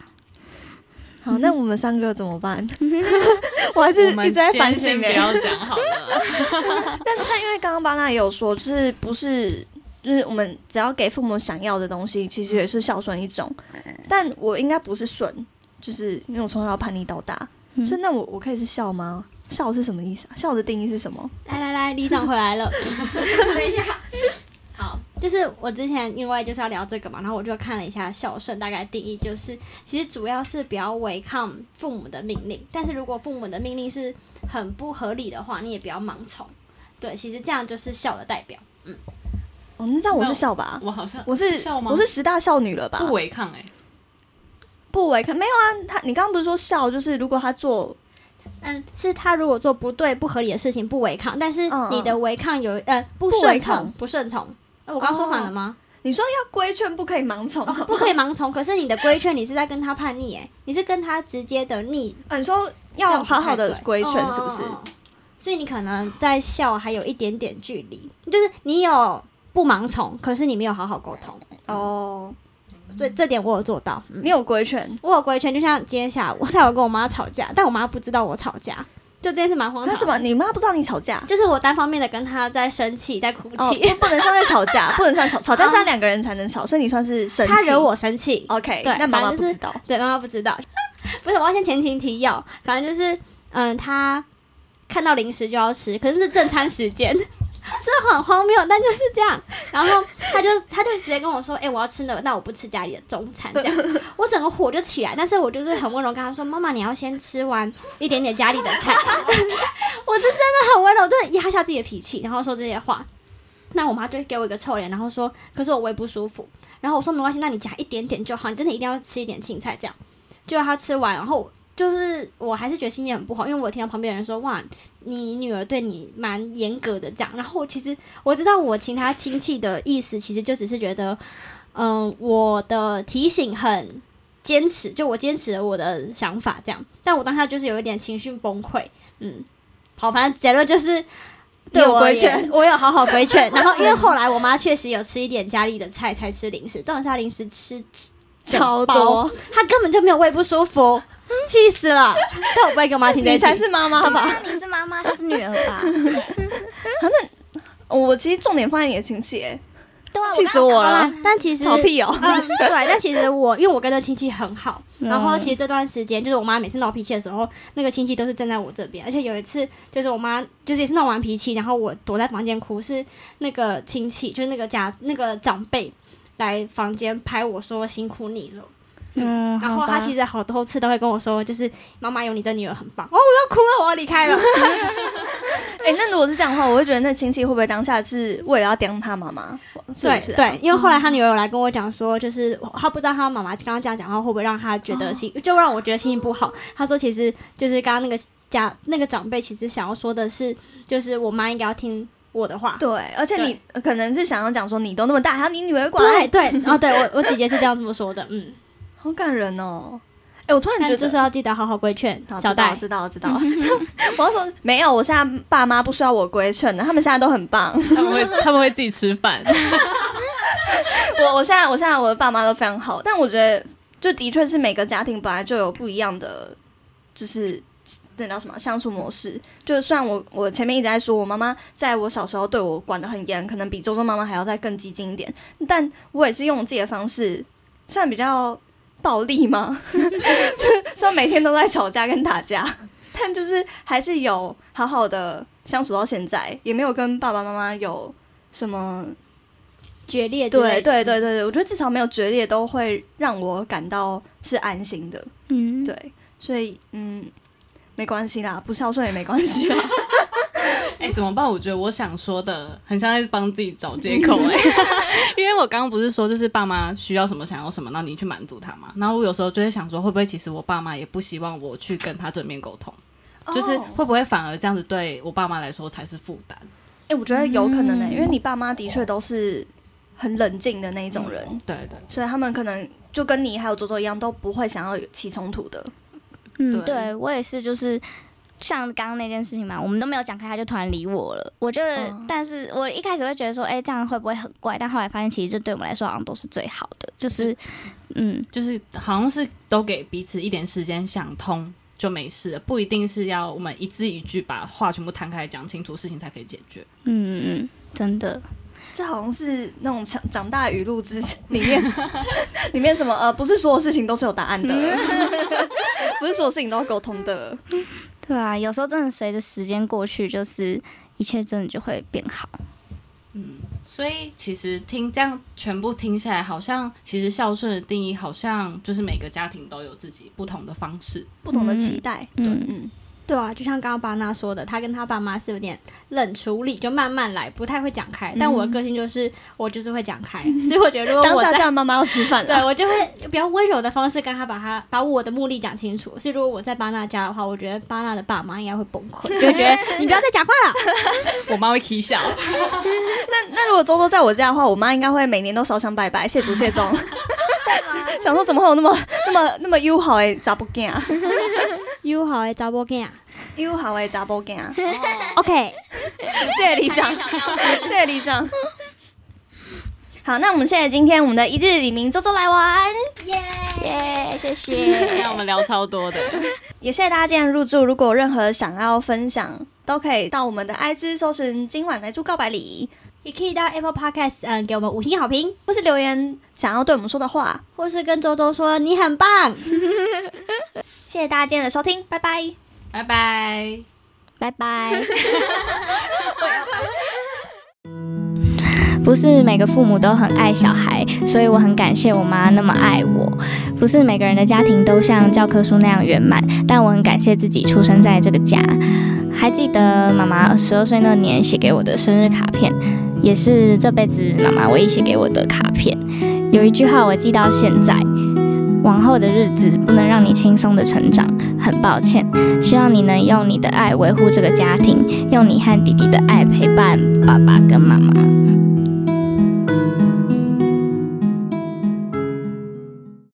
好，那我们三个怎么办？*laughs* *laughs* 我还是一直在反省。不要讲好了。*laughs* 但但因为刚刚巴娜也有说，就是不是就是我们只要给父母想要的东西，其实也是孝顺一种。但我应该不是顺，就是因为我从小叛逆到大，所以那我我可以是孝吗？孝是什么意思啊？孝的定义是什么？来来来，李长回来了。等一下。好，就是我之前因为就是要聊这个嘛，然后我就看了一下孝顺大概定义，就是其实主要是不要违抗父母的命令，但是如果父母的命令是很不合理的话，你也不要盲从。对，其实这样就是孝的代表。嗯，哦，那这样我是孝吧？我好像我是孝吗？我是十大孝女了吧？不违抗哎，不违抗没有啊？他你刚刚不是说孝就是如果他做，嗯，是他如果做不对不合理的事情不违抗，但是你的违抗有呃不顺从不顺从。我刚说反了吗？你说要规劝，不可以盲从，不可以盲从。可是你的规劝，你是在跟他叛逆，哎，你是跟他直接的逆。你说要好好的规劝，是不是？所以你可能在笑还有一点点距离，就是你有不盲从，可是你没有好好沟通。哦，所以，这点我有做到。你有规劝，我有规劝，就像今天下午，我下午跟我妈吵架，但我妈不知道我吵架。就这件事蛮荒唐。怎么？你妈不知道你吵架？就是我单方面的跟她在生气，在哭泣。不能算在吵架，*laughs* 不能算吵。吵架是要两个人才能吵，所以你算是生气。他惹我生气。OK，对，那妈妈不知道。对，妈妈不知道。*laughs* 不是，我要先前情提要。反正就是，嗯，他看到零食就要吃，可是是正餐时间。*laughs* 这很荒谬，但就是这样。然后他就他就直接跟我说：“哎，我要吃那个，但我不吃家里的中餐。”这样，*laughs* 我整个火就起来。但是我就是很温柔跟他说：“妈妈，你要先吃完一点点家里的菜。*laughs* ”我这真的很温柔，真的压下自己的脾气，然后说这些话。那我妈就给我一个臭脸，然后说：“可是我胃不舒服。”然后我说：“没关系，那你夹一点点就好，你真的一定要吃一点青菜。”这样，就他吃完，然后。就是我还是觉得心情很不好，因为我听到旁边人说哇，你女儿对你蛮严格的这样。然后其实我知道我其他亲戚的意思，其实就只是觉得，嗯，我的提醒很坚持，就我坚持了我的想法这样。但我当下就是有一点情绪崩溃，嗯，好，反正结论就是对我规劝，我有好好规劝。*laughs* 然后因为后来我妈确实有吃一点家里的菜才吃零食，这种下零食吃超多，她根本就没有胃不舒服。*laughs* 气死了！但我不会跟我妈听。你才是妈妈吧？你是妈妈，她是女儿吧？*laughs* 反正我其实重点放在你的亲戚，哎，气死我了！但其实 *laughs* 吵屁哦，对，但其实我因为我跟那亲戚很好，然后其实这段时间就是我妈每次闹脾气的时候，那个亲戚都是站在我这边，而且有一次就是我妈就是也是闹完脾气，然后我躲在房间哭，是那个亲戚就是那个家那个长辈来房间拍我说辛苦你了。嗯，然后他其实好多次都会跟我说，就是妈妈有你这女儿很棒。哦，我要哭了，我要离开了。*laughs* 哎，那如果是这样的话，我会觉得那亲戚会不会当下是为了要刁他妈妈？对对，因为后来他女儿有来跟我讲说，就是他不知道他妈妈刚刚这样讲话会不会让他觉得心，就让我觉得心情不好。他说其实就是刚刚那个家那个长辈其实想要说的是，就是我妈应该要听我的话。对，而且你可能是想要讲说你都那么大，还要你女儿管？对对，*laughs* 哦，对我我姐姐是这样这么说的，嗯。好感人哦！哎，我突然觉得就是要记得好好规劝小戴。知道，知道，*laughs* 我要说没有，我现在爸妈不需要我规劝的，他们现在都很棒，他们会他们会自己吃饭。*laughs* 我我现在我现在我的爸妈都非常好，但我觉得就的确是每个家庭本来就有不一样的，就是那叫什么相处模式。就算我我前面一直在说我妈妈在我小时候对我管的很严，可能比周周妈妈还要再更激进一点，但我也是用自己的方式，虽然比较。暴力吗？*laughs* 就是说每天都在吵架跟打架，但就是还是有好好的相处到现在，也没有跟爸爸妈妈有什么决裂。对对对对对，我觉得至少没有决裂，都会让我感到是安心的。嗯，对，所以嗯，没关系啦，不孝顺也没关系啦。*laughs* 哎、怎么办？我觉得我想说的很像在帮自己找借口 *laughs* 哎、因为我刚刚不是说就是爸妈需要什么想要什么，那你去满足他嘛。然后我有时候就会想说，会不会其实我爸妈也不希望我去跟他正面沟通，就是哦会不会反而这样子对我爸妈来说才是负担？哎、我觉得有可能呢、嗯因为你爸妈的确都是很冷静的那一种人，对对，所以他们可能就跟你还有周周一样，都不会想要起冲突的。嗯，对对我也是，就是像刚刚那件事情嘛，我们都没有讲开，他就突然理我了。我就，嗯但是我一开始会觉得说，哎、这样会不会很怪？但后来发现，其实这对我们来说好像都是最好的，就是，嗯，就是好像是都给彼此一点时间想通就没事了，不一定是要我们一字一句把话全部摊开讲清楚，事情才可以解决。嗯嗯嗯，真的，这好像是那种长长大语录之里面，*laughs* 里面什么呃，不是所有事情都是有答案的，*laughs* 不是所有事情都要沟通的。对啊，有时候真的随着时间过去，就是一切真的就会变好。嗯所以其实听这样全部听下来，好像其实孝顺的定义好像就是每个家庭都有自己不同的方式。不同的期待，嗯嗯，对啊，就像刚刚巴娜说的，他跟他爸妈是有点冷处理，就慢慢来，不太会讲开。但我的个性就是，我就是会讲开，所以我觉得如果 *laughs* 当下我在叫妈妈要吃饭对了，我就会比较温柔的方式跟他把他把我的目的讲清楚。所以如果我在巴娜家的话，我觉得巴娜的爸妈应该会崩溃，就会觉得 *laughs* 你不要再讲话了。*laughs* 我妈会啼笑，那那如果周周在我家的话，我妈应该会每年都烧香拜拜，谢祖谢宗。想说怎么会有那么那么那么友好的查甫囝，You 好诶，查波囝友好的查甫囝，，*laughs* OK，*laughs* 谢谢里长，谢谢里长。好，那我们谢谢今天我们的一日李明周周来玩，耶、谢谢。那我们聊超多的。*laughs* 也谢谢大家今天入住。如果有任何想要分享，都可以到我们的 IG 搜寻今晚来住告白礼，也可以到 Apple Podcast 嗯给我们五星好评，或是留言想要对我们说的话。或是跟周周说你很棒。谢谢大家今天的收听，拜拜。拜拜。拜拜。*laughs* 不是每个父母都很爱小孩，所以我很感谢我妈那么爱我。不是每个人的家庭都像教科书那样圆满，但我很感谢自己出生在这个家。还记得妈妈十二岁那年写给我的生日卡片，也是这辈子妈妈唯一写给我的卡片。有一句话我记到现在：往后的日子不能让你轻松的成长，很抱歉。希望你能用你的爱维护这个家庭，用你和弟弟的爱陪伴爸爸跟妈妈。